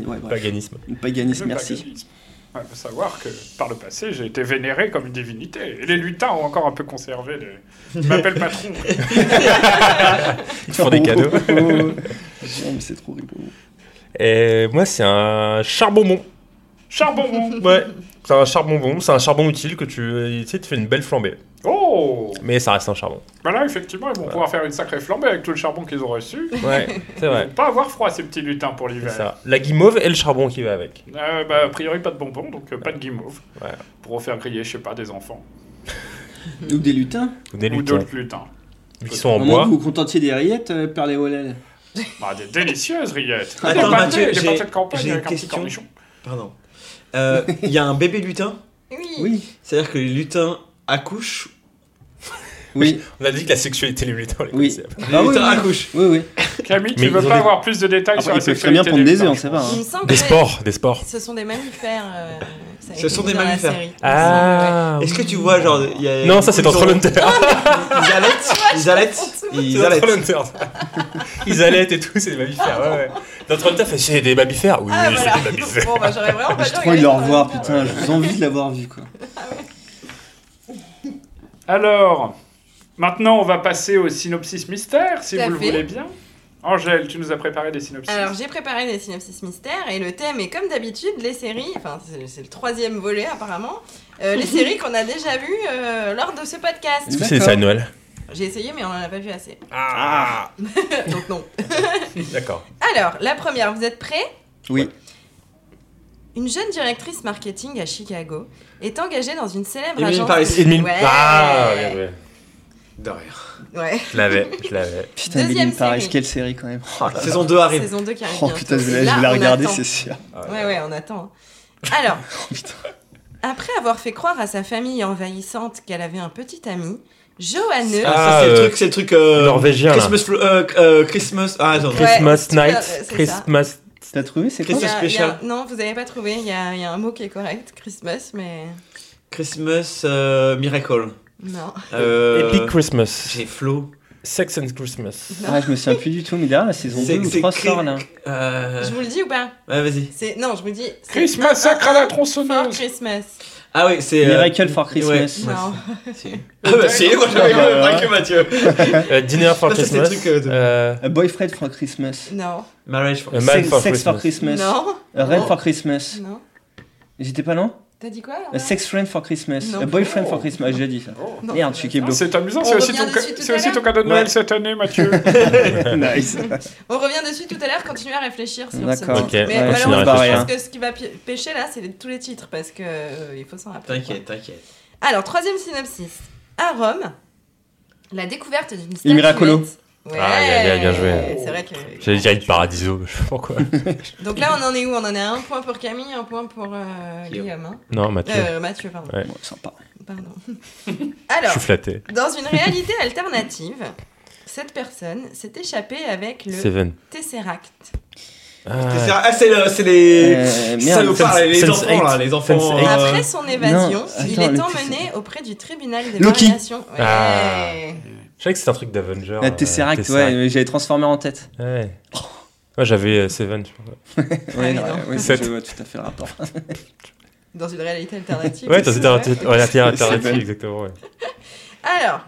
Ouais, bref. Paganisme. Le paganisme, Le merci. paganisme. Il faut savoir que par le passé, j'ai été vénéré comme une divinité. Et les lutins ont encore un peu conservé les. Ils m'appellent patron. Ils font des cadeaux. Non, mais c'est trop rigolo. Et moi, c'est un charbonbon. Charbon Ouais. C'est un charbonbon. C'est un charbon utile que tu, tu sais, tu fais une belle flambée. Oh Mais ça reste un charbon. Bah là, effectivement, ils vont pouvoir faire une sacrée flambée avec tout le charbon qu'ils ont reçu. Ouais, c'est vrai. Ils vont pas avoir froid, ces petits lutins, pour C'est l'hiver. ça. La guimauve et le charbon qui va avec. Euh, bah, a priori, pas de bonbons, donc euh, pas de guimauve. Ouais. Pour faire griller, je sais pas, des enfants. Ou des lutins. Ou des Ou lutins. d'autres lutins. Qui sont en bois. vous vous contentiez des rillettes, euh, Père Léolel. Bah, des délicieuses rillettes. Attends, des Mathieu, j'ai- une avec un petit question. cornichon. Pardon. Euh, Il y a un bébé lutin Oui. Oui. C'est-à-dire que les lutins accouchent. Oui. On a dit que la sexualité des lutins, on les Oui. Ah oui, oui. accouchent. Oui, oui. Camille, tu Mais veux ils ont pas des- avoir plus de détails Après, sur la ils peuvent très sexualité bien prendre des œufs, on sait pas. Il me hein. semble Des que sports, des sports. Ce sont des mammifères. euh, ça a Ce été sont dit des dans la mammifères. série. Ah. Est-ce que tu vois, genre. il Y a, Non, ça c'est dans ils ont- Trollhunter. Ils allaitent. Ils allaitent. Ils allaitent. Ils allaitent et tout, c'est des mammifères. Ouais, ouais. Dans fait c'est des mammifères. Oui, Ah, c'est des mammifères. Bon, bah, j'aurais vraiment pas J'ai dû trop envie de le regarder revoir, putain. J'ai envie de l'avoir vu, quoi. Alors, maintenant, on va passer au synopsis mystère, si Tout vous le fait. voulez bien. Angèle, tu nous as préparé des synopsis. Alors j'ai préparé des synopsis mystères et le thème est comme d'habitude les séries, enfin c'est le troisième volet apparemment, euh, les séries qu'on a déjà vues euh, lors de ce podcast. Est-ce que c'est ça Noël J'ai essayé mais on en a pas vu assez. Ah Donc non. D'accord. Alors la première, vous êtes prêts? Oui. Une jeune directrice marketing à Chicago est engagée dans une célèbre Emily agence. Paris. de- Emily- Ouais. Ah, bien joué. De rien. Ouais. Je l'avais, je l'avais. Putain, Deuxième Paris, série. quelle série quand même. Oh. Saison 2 arrive. Saison 2 qui arrive Oh putain, je vais, je la regarder, c'est sûr. Ouais, ouais, on attend. Alors, après avoir fait croire à sa famille envahissante qu'elle avait un petit ami, Johanne. Ah, ça, Ah, c'est le euh, truc, c'est le truc. euh, norvégien. Christmas. euh, euh, Christmas. Ah, attends. Christmas night. Christmas. T'as trouvé, c'est quoi Christmas a- special. non, vous n'avez pas trouvé. Il y y a un mot qui est correct, Christmas, mais Christmas euh, Miracle. Non. Euh, Epic Christmas. J'ai Flo. Sex and Christmas. Ah, je me souviens plus du tout, mais derrière la saison C'est- 2 ou c'est 3 cri- sort là. Euh... Je vous le dis ou pas Ouais, vas-y. C'est non, je vous le dis. Christmas, sacre à la tronçonneuse. Christmas. Ah, oui, c'est. euh, Miracle for Christmas. ouais. Non. Ah, bah, si, moi j'avais pas ouais. que Mathieu. Euh, dinner for le Christmas. truc, euh, de- A Boyfriend for Christmas. Non. Marriage for man Sex, for Sex for Christmas. Christmas. Non. Red for Christmas. Non. J'étais pas non? T'as dit quoi A Sex Friend for Christmas. Non. A Boyfriend Oh. for Christmas, j'ai dit ça. Non, Merde, je suis keblo. C'est amusant, On c'est aussi, revient ton, ca- aussi cadeau de Noël Ouais. cette année, Mathieu. nice. On revient dessus tout à l'heure. Continuez à réfléchir sur ce D'accord. Ok. Mais Ouais, malheureusement, je pense que ce qui va pêcher là, c'est tous les titres parce que euh, il faut s'en rappeler. T'inquiète, t'inquiète. Alors, troisième synopsis. À Rome, la découverte d'une Il Miracolo. Statuette- Ouais. Ah, bien, bien, bien joué. C'est vrai que. J'allais dire une paradiso, je sais pas pourquoi. Donc là, on en est où? On en est à un point pour Camille, un point pour euh, Guillaume. hein? Non, Mathieu. Euh, Mathieu, pardon. Ouais. Bon, sympa. Pardon. Je Alors, suis flatté. dans une réalité alternative, cette personne s'est échappée avec le Seven. Tesseract. C'est Ah, ah, c'est le- c'est les. Euh, ça merde. nous parle, les Sense enfants là, eight. les enfants. Euh. Après son évasion, non, il attends, est le emmené auprès du tribunal des Loki. variations. Ouais. Ah. Je savais que c'était un truc d'Avenger. La euh, Tesseract, ouais, mais j'avais transformé en tête. Ouais. Moi j'avais euh, Seven, tu vois. Ouais, oui, ouais, non. ouais, je vois tout à fait le rapport. Dans une réalité alternative. Ouais, t'as aussi, c'était ouais. un alternative, exactement, ouais. Alors,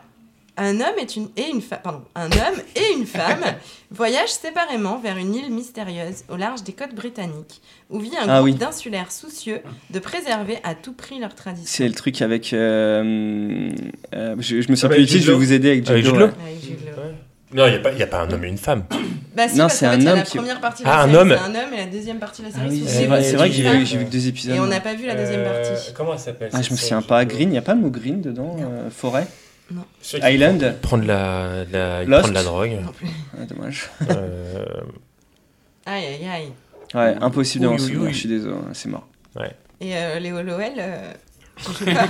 un homme est une, et une femme, pardon, un homme et une femme voyagent séparément vers une île mystérieuse au large des côtes britanniques, où vit un Ah groupe oui. d'insulaires soucieux de préserver à tout prix leur tradition. C'est le truc avec. euh, euh, je, je me souviens Avec plus du titre, Jude je vais vous aider avec Jude Law, ouais. Non, il n'y a, pas- y a pas un homme et une femme. Bah si, Non, parce c'est qu'en fait, un homme la qui- première partie de la Ah, un série, homme. c'est un homme et la deuxième partie de la série, Ah oui, c'est vrai, que j'ai vu, que deux épisodes. Et on n'a pas vu la deuxième Euh, partie. Comment elle s'appelle Ah, je me série souviens pas. Green, il n'y a pas le mot green dedans euh, Forêt? Non. Island Prendre la, la, Lost prennent la drogue. Non plus. Ah, dommage. Euh, Aïe aïe aïe. Ouais, impossible de m'en Oui, oui, souvenir, je suis désolé, c'est mort. ouais. Et euh, Léo Lowell, euh, je sais pas.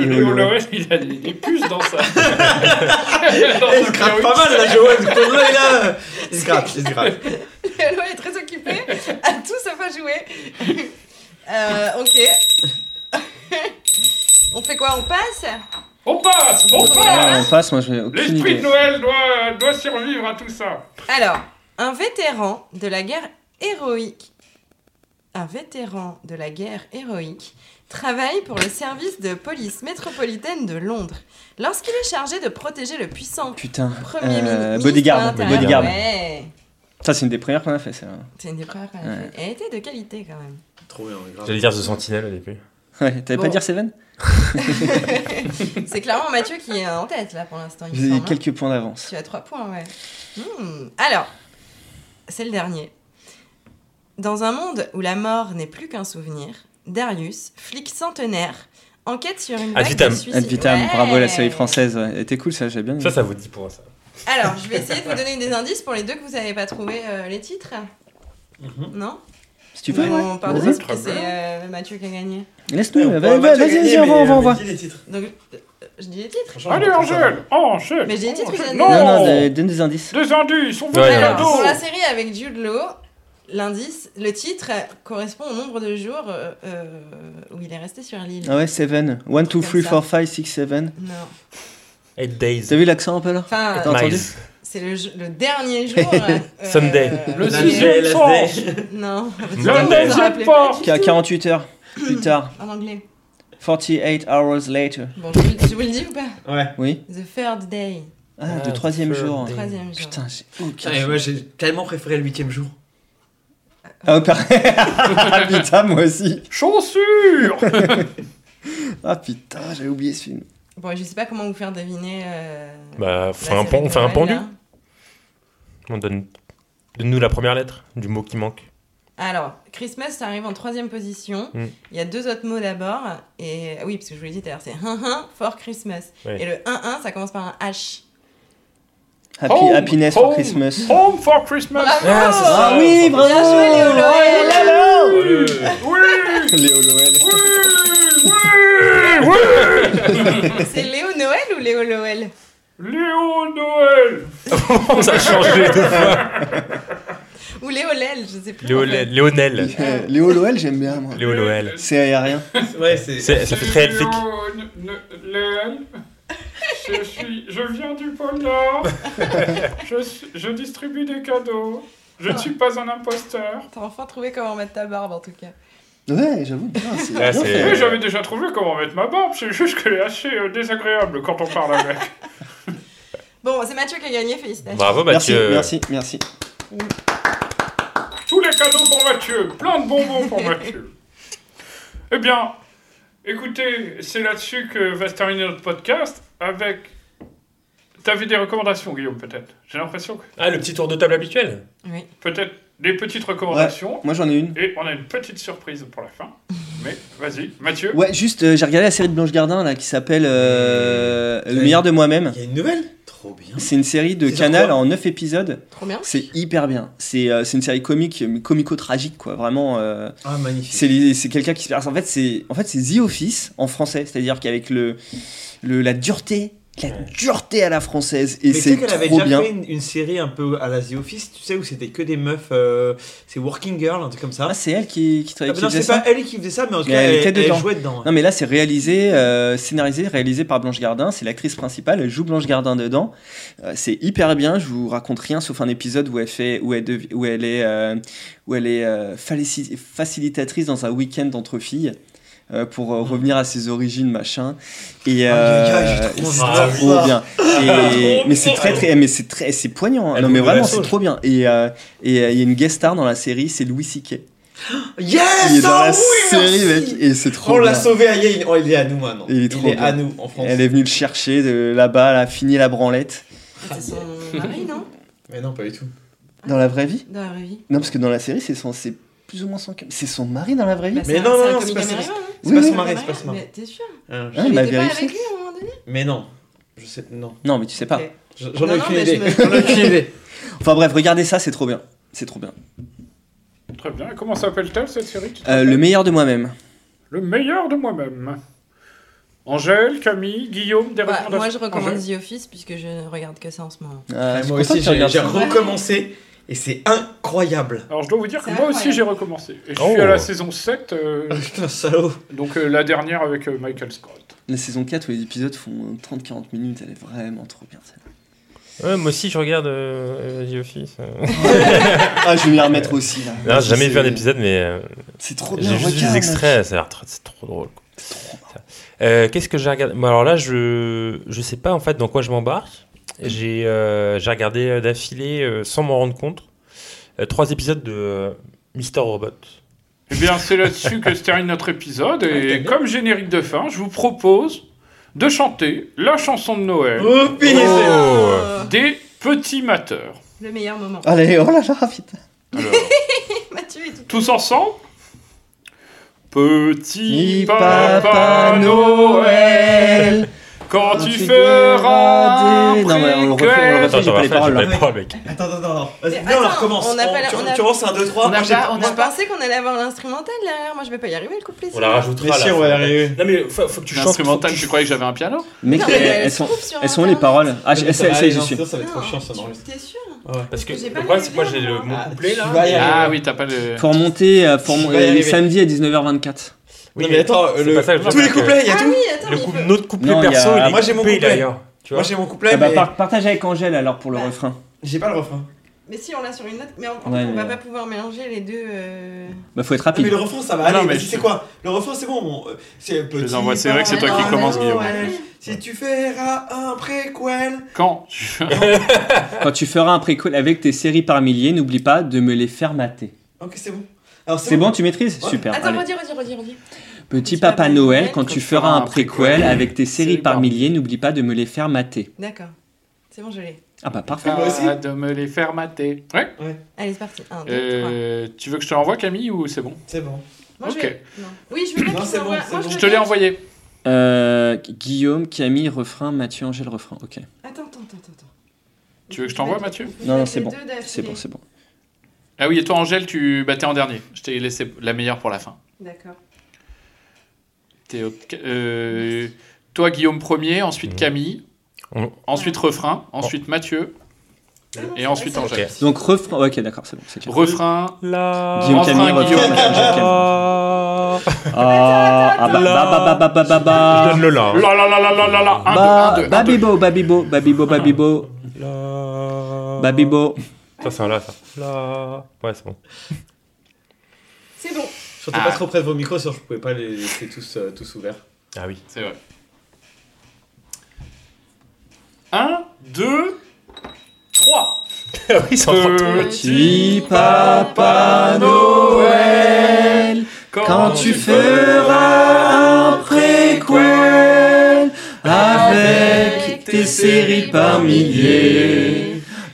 Léo Loret, il a des, des puces dans. Eh, il se gratte pas mal là, Joël. Là. Il se gratte, il se gratte. Léo Lowell est très occupé à tout sauf à jouer. Euh, ok. on fait quoi On passe? On passe On Ouais, passe on passe, moi je n'ai aucune L'esprit idée. de Noël doit, doit survivre à tout ça. Alors, un vétéran de la guerre héroïque. Un vétéran de la guerre héroïque travaille pour le service de police métropolitaine de Londres. Lorsqu'il est chargé de protéger le puissant Putain. premier Euh, ministre bodyguard, bodyguard. Ouais. Ça, c'est une des premières qu'on a fait, ça. C'est une des premières qu'on a Ouais. fait. Elle était de qualité quand même. Trop bien, grave. J'allais dire The Sentinel au début. Ouais, t'avais pas dire Seven? C'est clairement Mathieu qui est en tête là pour l'instant. J'ai semble, hein. quelques points d'avance. Tu as trois points, ouais. Hmm. Alors, c'est le dernier. Dans un monde où la mort n'est plus qu'un souvenir, Darius, flic centenaire, enquête sur une vague Ad vitam. Ad vitam, Ouais. bravo la série française. ouais. Était cool, ça, j'ai bien aimé. Ça, ça vous dit pour ça. Alors, je vais essayer de vous donner des indices pour les deux que vous n'avez pas trouvé euh, les titres. Non? Si tu veux, On ouais. parle de que c'est euh, Mathieu qui a gagné. Laisse-nous, On vas-y, vas-y, on va, on va, on va. dis les titres. Donc, euh, je dis les titres. Allez, Angèle Angèle Mais j'ai les titres, avez Non, Non, donne des indices. Des indices, on veut Ouais, des cadeaux pour la série avec Jude Law, l'indice, le titre correspond au nombre de jours euh, euh, où il est resté sur l'île. Ah ouais, Seven. 1, 2, 3, Comme ça. 4, 5, 6, 7. Non. Eight Days. T'as vu l'accent un peu là? Enfin, T'as entendu? C'est le, le dernier jour. euh, Sunday. Le La sixième last sens day. Non, Le deuxième rappelez pas pas Qui a 48 heures plus tard. En anglais. 48 hours later. Bon, je vous, je vous le dis ou pas? Ouais. Oui The third day. Ah, Ah, le troisième third jour. day. Troisième jour. Putain, j'ai aucun. Moi j'ai tellement préféré le huitième jour. Ah, par- putain, moi aussi. Chaussures Ah putain, j'avais oublié ce film. Bon, je sais pas comment vous faire deviner. euh, Bah, on fait un, de on fait un pendu. là. On donne. Donne-nous la première lettre du mot qui manque. Alors, Christmas, ça arrive en troisième position. Mm. Il y a deux autres mots d'abord. Et oui, parce que je vous l'ai dit tout à l'heure, c'est 1-1 for Christmas. Ouais. Et le 1-1, ça commence par un H. Happy, Home, happiness for home, Christmas. Home for Christmas Bravo Ah. Ah oui, bravo Bien joué, Léo Loël. Oui Léo Noël. Oui Oui C'est Léo Noël ou Léo Loël Léo Noël Ça a changé de fois. Ou Léo Lel, je sais plus. Léolel- Léonel. Euh, Léo Noël, j'aime bien moi. Léo Noël. C'est aérien. Ouais, c'est. C'est- Ça fait très elfique. Léo Noël Je suis... Je viens du pôle Nord je, suis- je distribue des cadeaux Je ne suis pas un imposteur T'as enfin trouvé comment mettre ta barbe en tout cas. Ouais, j'avoue. putain, c'est Ah, bien c'est- fait. Oui, j'avais déjà trouvé comment mettre ma barbe, c'est juste qu'elle est assez euh, désagréable quand on parle avec. Bon, c'est Mathieu qui a gagné, félicitations. Bravo Merci, Mathieu. merci, merci. Tous les cadeaux pour Mathieu, plein de bonbons pour Mathieu. Eh bien, écoutez, c'est là-dessus que va se terminer notre podcast avec. T'avais des recommandations, Guillaume, peut-être? J'ai l'impression que. Ah, le petit tour de table habituel Oui. Peut-être des petites Ouais, recommandations. moi j'en ai une. Et on a une petite surprise pour la fin. Mais vas-y, Mathieu. Ouais, juste, euh, j'ai regardé la série de Blanche Gardin là qui s'appelle euh, Le meilleur de moi-même. Il y a une nouvelle? Trop bien. C'est une série de Canal en 9 épisodes. Trop bien. C'est hyper bien. C'est euh, c'est une série comique, mais comico-tragique quoi. Vraiment. euh, Ah, magnifique. c'est quelqu'un qui se En fait, c'est en fait c'est The Office en français, c'est-à-dire qu'avec le, le la dureté, la dureté à la française et Mais tu sais c'est qu'elle avait trop déjà bien. fait une, une série un peu à la The Office, tu sais, où c'était que des meufs. euh, c'est Working Girl, un truc comme ça. Ah, c'est elle qui qui, Ah, qui non, c'est pas elle qui faisait ça, mais en tout cas, elle elle, était elle dedans. jouait dedans. Non mais là c'est réalisé, euh, scénarisé, réalisé par Blanche Gardin, c'est l'actrice principale, elle joue Blanche Gardin dedans. Euh, c'est hyper bien, je vous raconte rien sauf un épisode où elle fait où elle devi- où elle est euh, où elle est euh, facilitatrice dans un week-end entre filles. Euh, pour euh, revenir à ses origines machin et euh, j'ai trop c'est trop voir bien et, mais c'est très très mais c'est très c'est poignant hein. Elle non mais vraiment c'est trop bien et euh, et euh, il y a une guest star dans la série c'est Louis C.K. Yes il est dans ah la oui, série mec et c'est trop On l'a sauvé à Yale. Oh, il est à nous maintenant. Il est trop bien. à nous en France. Elle est venue le chercher de là-bas, elle a fini la branlette. C'est son mari, non? Mais non, pas du tout. Dans la vraie vie? Dans la vraie vie. Non, parce que dans la série, c'est son, c'est plus ou moins son. C'est son mari dans la vraie vie Bah, Mais non, un- non, c'est un non, c'est pas, hein. son mari, c'est pas son mari. Mais t'es sûr pas vérifié. avec lui à un moment donné Mais non, je sais, non. Non, mais tu sais pas. Ok. J'en ai aucune je idée. J'en ai aucune idée. Enfin bref, regardez ça, c'est trop bien. C'est trop bien. Très bien. Et comment s'appelle-t-elle cette série Euh, le meilleur de moi-même. Le meilleur de moi-même. Angèle, Camille, Guillaume, des Bah, recommandations Moi, je recommande Angèle The Office puisque je ne regarde que ça en ce moment. Ah, moi aussi, j'ai recommencé et c'est incroyable. Alors je dois vous dire que moi aussi j'ai recommencé. Et je Oh. suis à la saison 7, euh, Putain, salaud. donc euh, la dernière avec euh, Michael Scott. La saison 4 où les épisodes font 30-40 minutes, elle est vraiment trop bien celle Ouais, moi aussi, je regarde euh, The Office. euh. Ah, je vais m'y remettre aussi là. Non, j'ai jamais vu un épisode, mais. euh, C'est trop bien. J'ai juste vu regarde, des extraits, ça a l'air très- c'est trop drôle. Euh, Qu'est-ce que j'ai regardé? Bon, Alors là, je je sais pas en fait dans quoi je m'embarque. J'ai euh, j'ai regardé euh, d'affilée, euh, sans m'en rendre compte, euh, trois épisodes de euh, Mister Robot. Eh bien c'est là-dessus que se termine notre épisode. Et comme générique de fin, je vous propose de chanter la chanson de Noël Oh, Oh. des petits mateurs. Le meilleur moment. Allez, oh là là, vite. Alors, Mathieu est tout. tous ensemble Petit Papa Noël, quand tu feras des- Non, mais on le refait, on le refait, j'ai pas les paroles. Attends, attends, attends. Vas-y, Mais viens, on la recommence. on tu, lances un 2, 3. On a pensé qu'on allait avoir l'instrumental derrière. Moi, je vais pas y arriver, le couplet. On la rajoutera. Mais si, on va y arriver. Non mais faut, que tu chantes. L'instrumental, tu croyais que j'avais un piano mais elles, sont, où les paroles Ah, ça ça, aller, j'y suis. ça va être trop chiant, ça tu- m'enregistre. T'es sûr Ouais. Parce que le problème c'est que moi j'ai le mon Ah, couplet là. y. Ah oui, t'as pas le. Faut remonter euh, y euh, samedi à 19h24. Oui, non, mais attends, le- pas ça que je tous les couplets, il y a Ah tout. oui, attends, Le mais coup- Notre couplet Non, a- perso, il est Moi, j'ai mon couplet. d'ailleurs. Tu vois Moi, j'ai mon couplet, Ah bah, mais par- partage avec Angèle alors pour le Bah. refrain. j'ai pas le refrain. Mais si, on l'a sur une note. Mais en, en Ouais, fait, on mais- va pas pouvoir mélanger les deux. euh, Bah, faut être Ah, rapide. mais le refrain, ça va Ah non, aller. mais Vas-y, je- c'est quoi Le refrain, c'est bon. bon, euh, C'est petit. les envoie, c'est vrai que c'est toi qui commence, Guillaume. Si tu feras un préquel. Quand Quand tu feras un préquel avec tes séries par milliers, n'oublie pas de me les faire mater. Ok, c'est bon. Alors, C'est bon, tu maîtrises Ouais. Super. Attends, redis, redis, redis, redis. Petit Papa Noël, quand tu feras un préquel avec tes séries par milliers, n'oublie pas de me les faire mater. D'accord. C'est bon, je l'ai. Ah bah parfait. Moi aussi. Ah, de me les faire mater. Ouais. Allez, c'est parti. Un, deux, trois. Euh, tu veux que je te l'envoie, Camille, ou c'est bon? C'est bon. Moi, je ok. vais. Non. Oui, je veux bien bon, Moi, bon. Je te l'ai envoyé. Euh, Guillaume, Camille, refrain, Mathieu, Angèle, refrain. Ok. Attends, attends, attends, attends. Tu veux que je t'envoie, Mathieu? Non, non, c'est bon. C'est bon, c'est bon. Ah oui, et toi, Angèle, tu bah, t'es en dernier. Je t'ai laissé la meilleure pour la fin. D'accord. Euh, toi, Guillaume, premier, ensuite Camille, On- ensuite refrain, ensuite Mathieu, et ensuite Angèle. Donc refrain. Ok, d'accord, c'est bon, clair. Refrain, La... Guillaume, refrain, Camille, refrain, Camille. Ah. Ah, ah, bah, bah, bah, bah, bah, bah, bah. Je donne le la. La la la la la la la, un, deux, un, Bah, deux, un, deux. Babibo, Babibo, Babibo, Babibo, La. Babibo. Ça c'est un la ça. La. Ouais c'est bon. C'est bon. Surtout Ah. pas trop près de vos micros, sinon je pouvais pas les laisser tous, euh, tous ouverts. Ah oui. C'est vrai. Un, deux, trois. Ah oui c'est en train de- Petit Papa Noël, quand tu feras un préquel avec tes séries par milliers,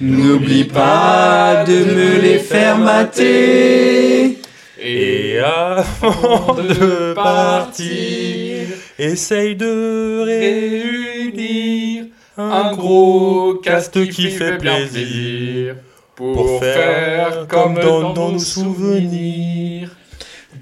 n'oublie pas de me les faire mater. Et avant de partir, essaye de réunir un gros cast qui fait plaisir pour faire comme dans nos souvenirs.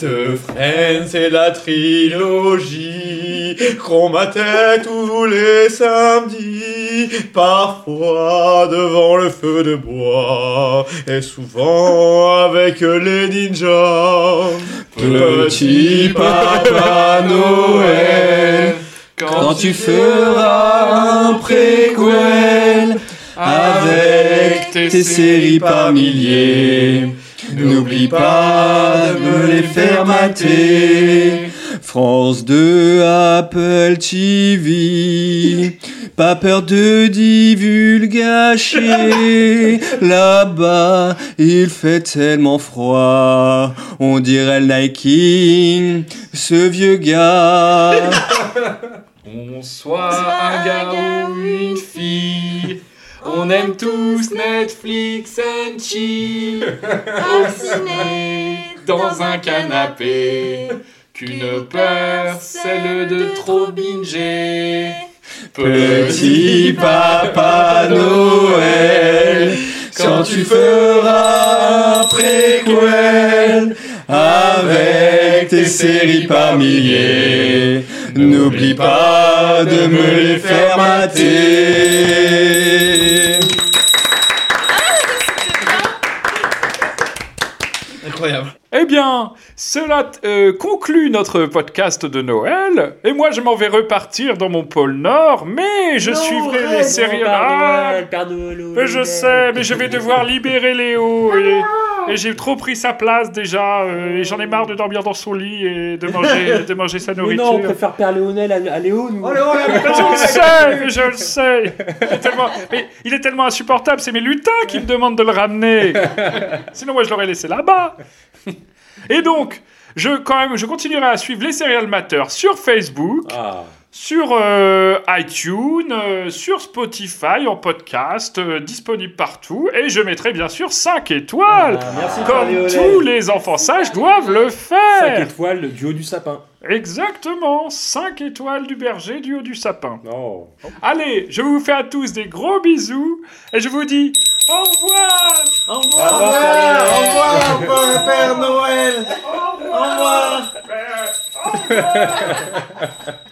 De Friends, c'est la trilogie qu'on matait tous les samedis, parfois devant le feu de bois, et souvent avec les ninjas. Petit Papa Noël, quand tu feras un préquel avec tes séries par milliers, n'oublie pas de me les faire mater. France 2, Apple TV, pas peur de divulgacher. Là-bas, il fait tellement froid, on dirait le King, ce vieux gars. On soit un gars ou une fille, On aime tous Netflix and chill. Dans un canapé. Qu'une peur, celle de trop binger. Petit papa Noël, quand tu feras un préquel avec tes séries par milliers, n'oublie pas de me les faire mater. Eh bien, cela euh, conclut notre podcast de Noël. Et moi, je m'en vais repartir dans mon pôle Nord, mais je suivrai les séries. Ah, mais je sais, mais je vais devoir libérer Léo. Et, et j'ai trop pris sa place déjà. euh, et j'en ai marre de dormir dans son lit et de manger, de manger sa Mais nourriture. non, on préfère Père Léonel à, à Léo, nous. Mais je le sais, mais je le sais. Il est tellement, mais il est tellement insupportable, c'est mes lutins qui me demandent de le ramener. Sinon, moi, je l'aurais laissé là-bas. Et donc, je, quand même, je continuerai à suivre les Serial Matter sur Facebook, Ah. sur euh, iTunes, euh, sur Spotify en podcast, euh, disponible partout. Et je mettrai bien sûr 5 étoiles, Ah, merci, comme tous les enfants sages doivent le faire. 5 étoiles du haut du sapin. Exactement, 5 étoiles du berger du haut du sapin. Oh. Allez, je vous fais à tous des gros bisous et je vous dis au revoir Au revoir. Au revoir, au revoir, Père- Père Noël. Au revoir. Au revoir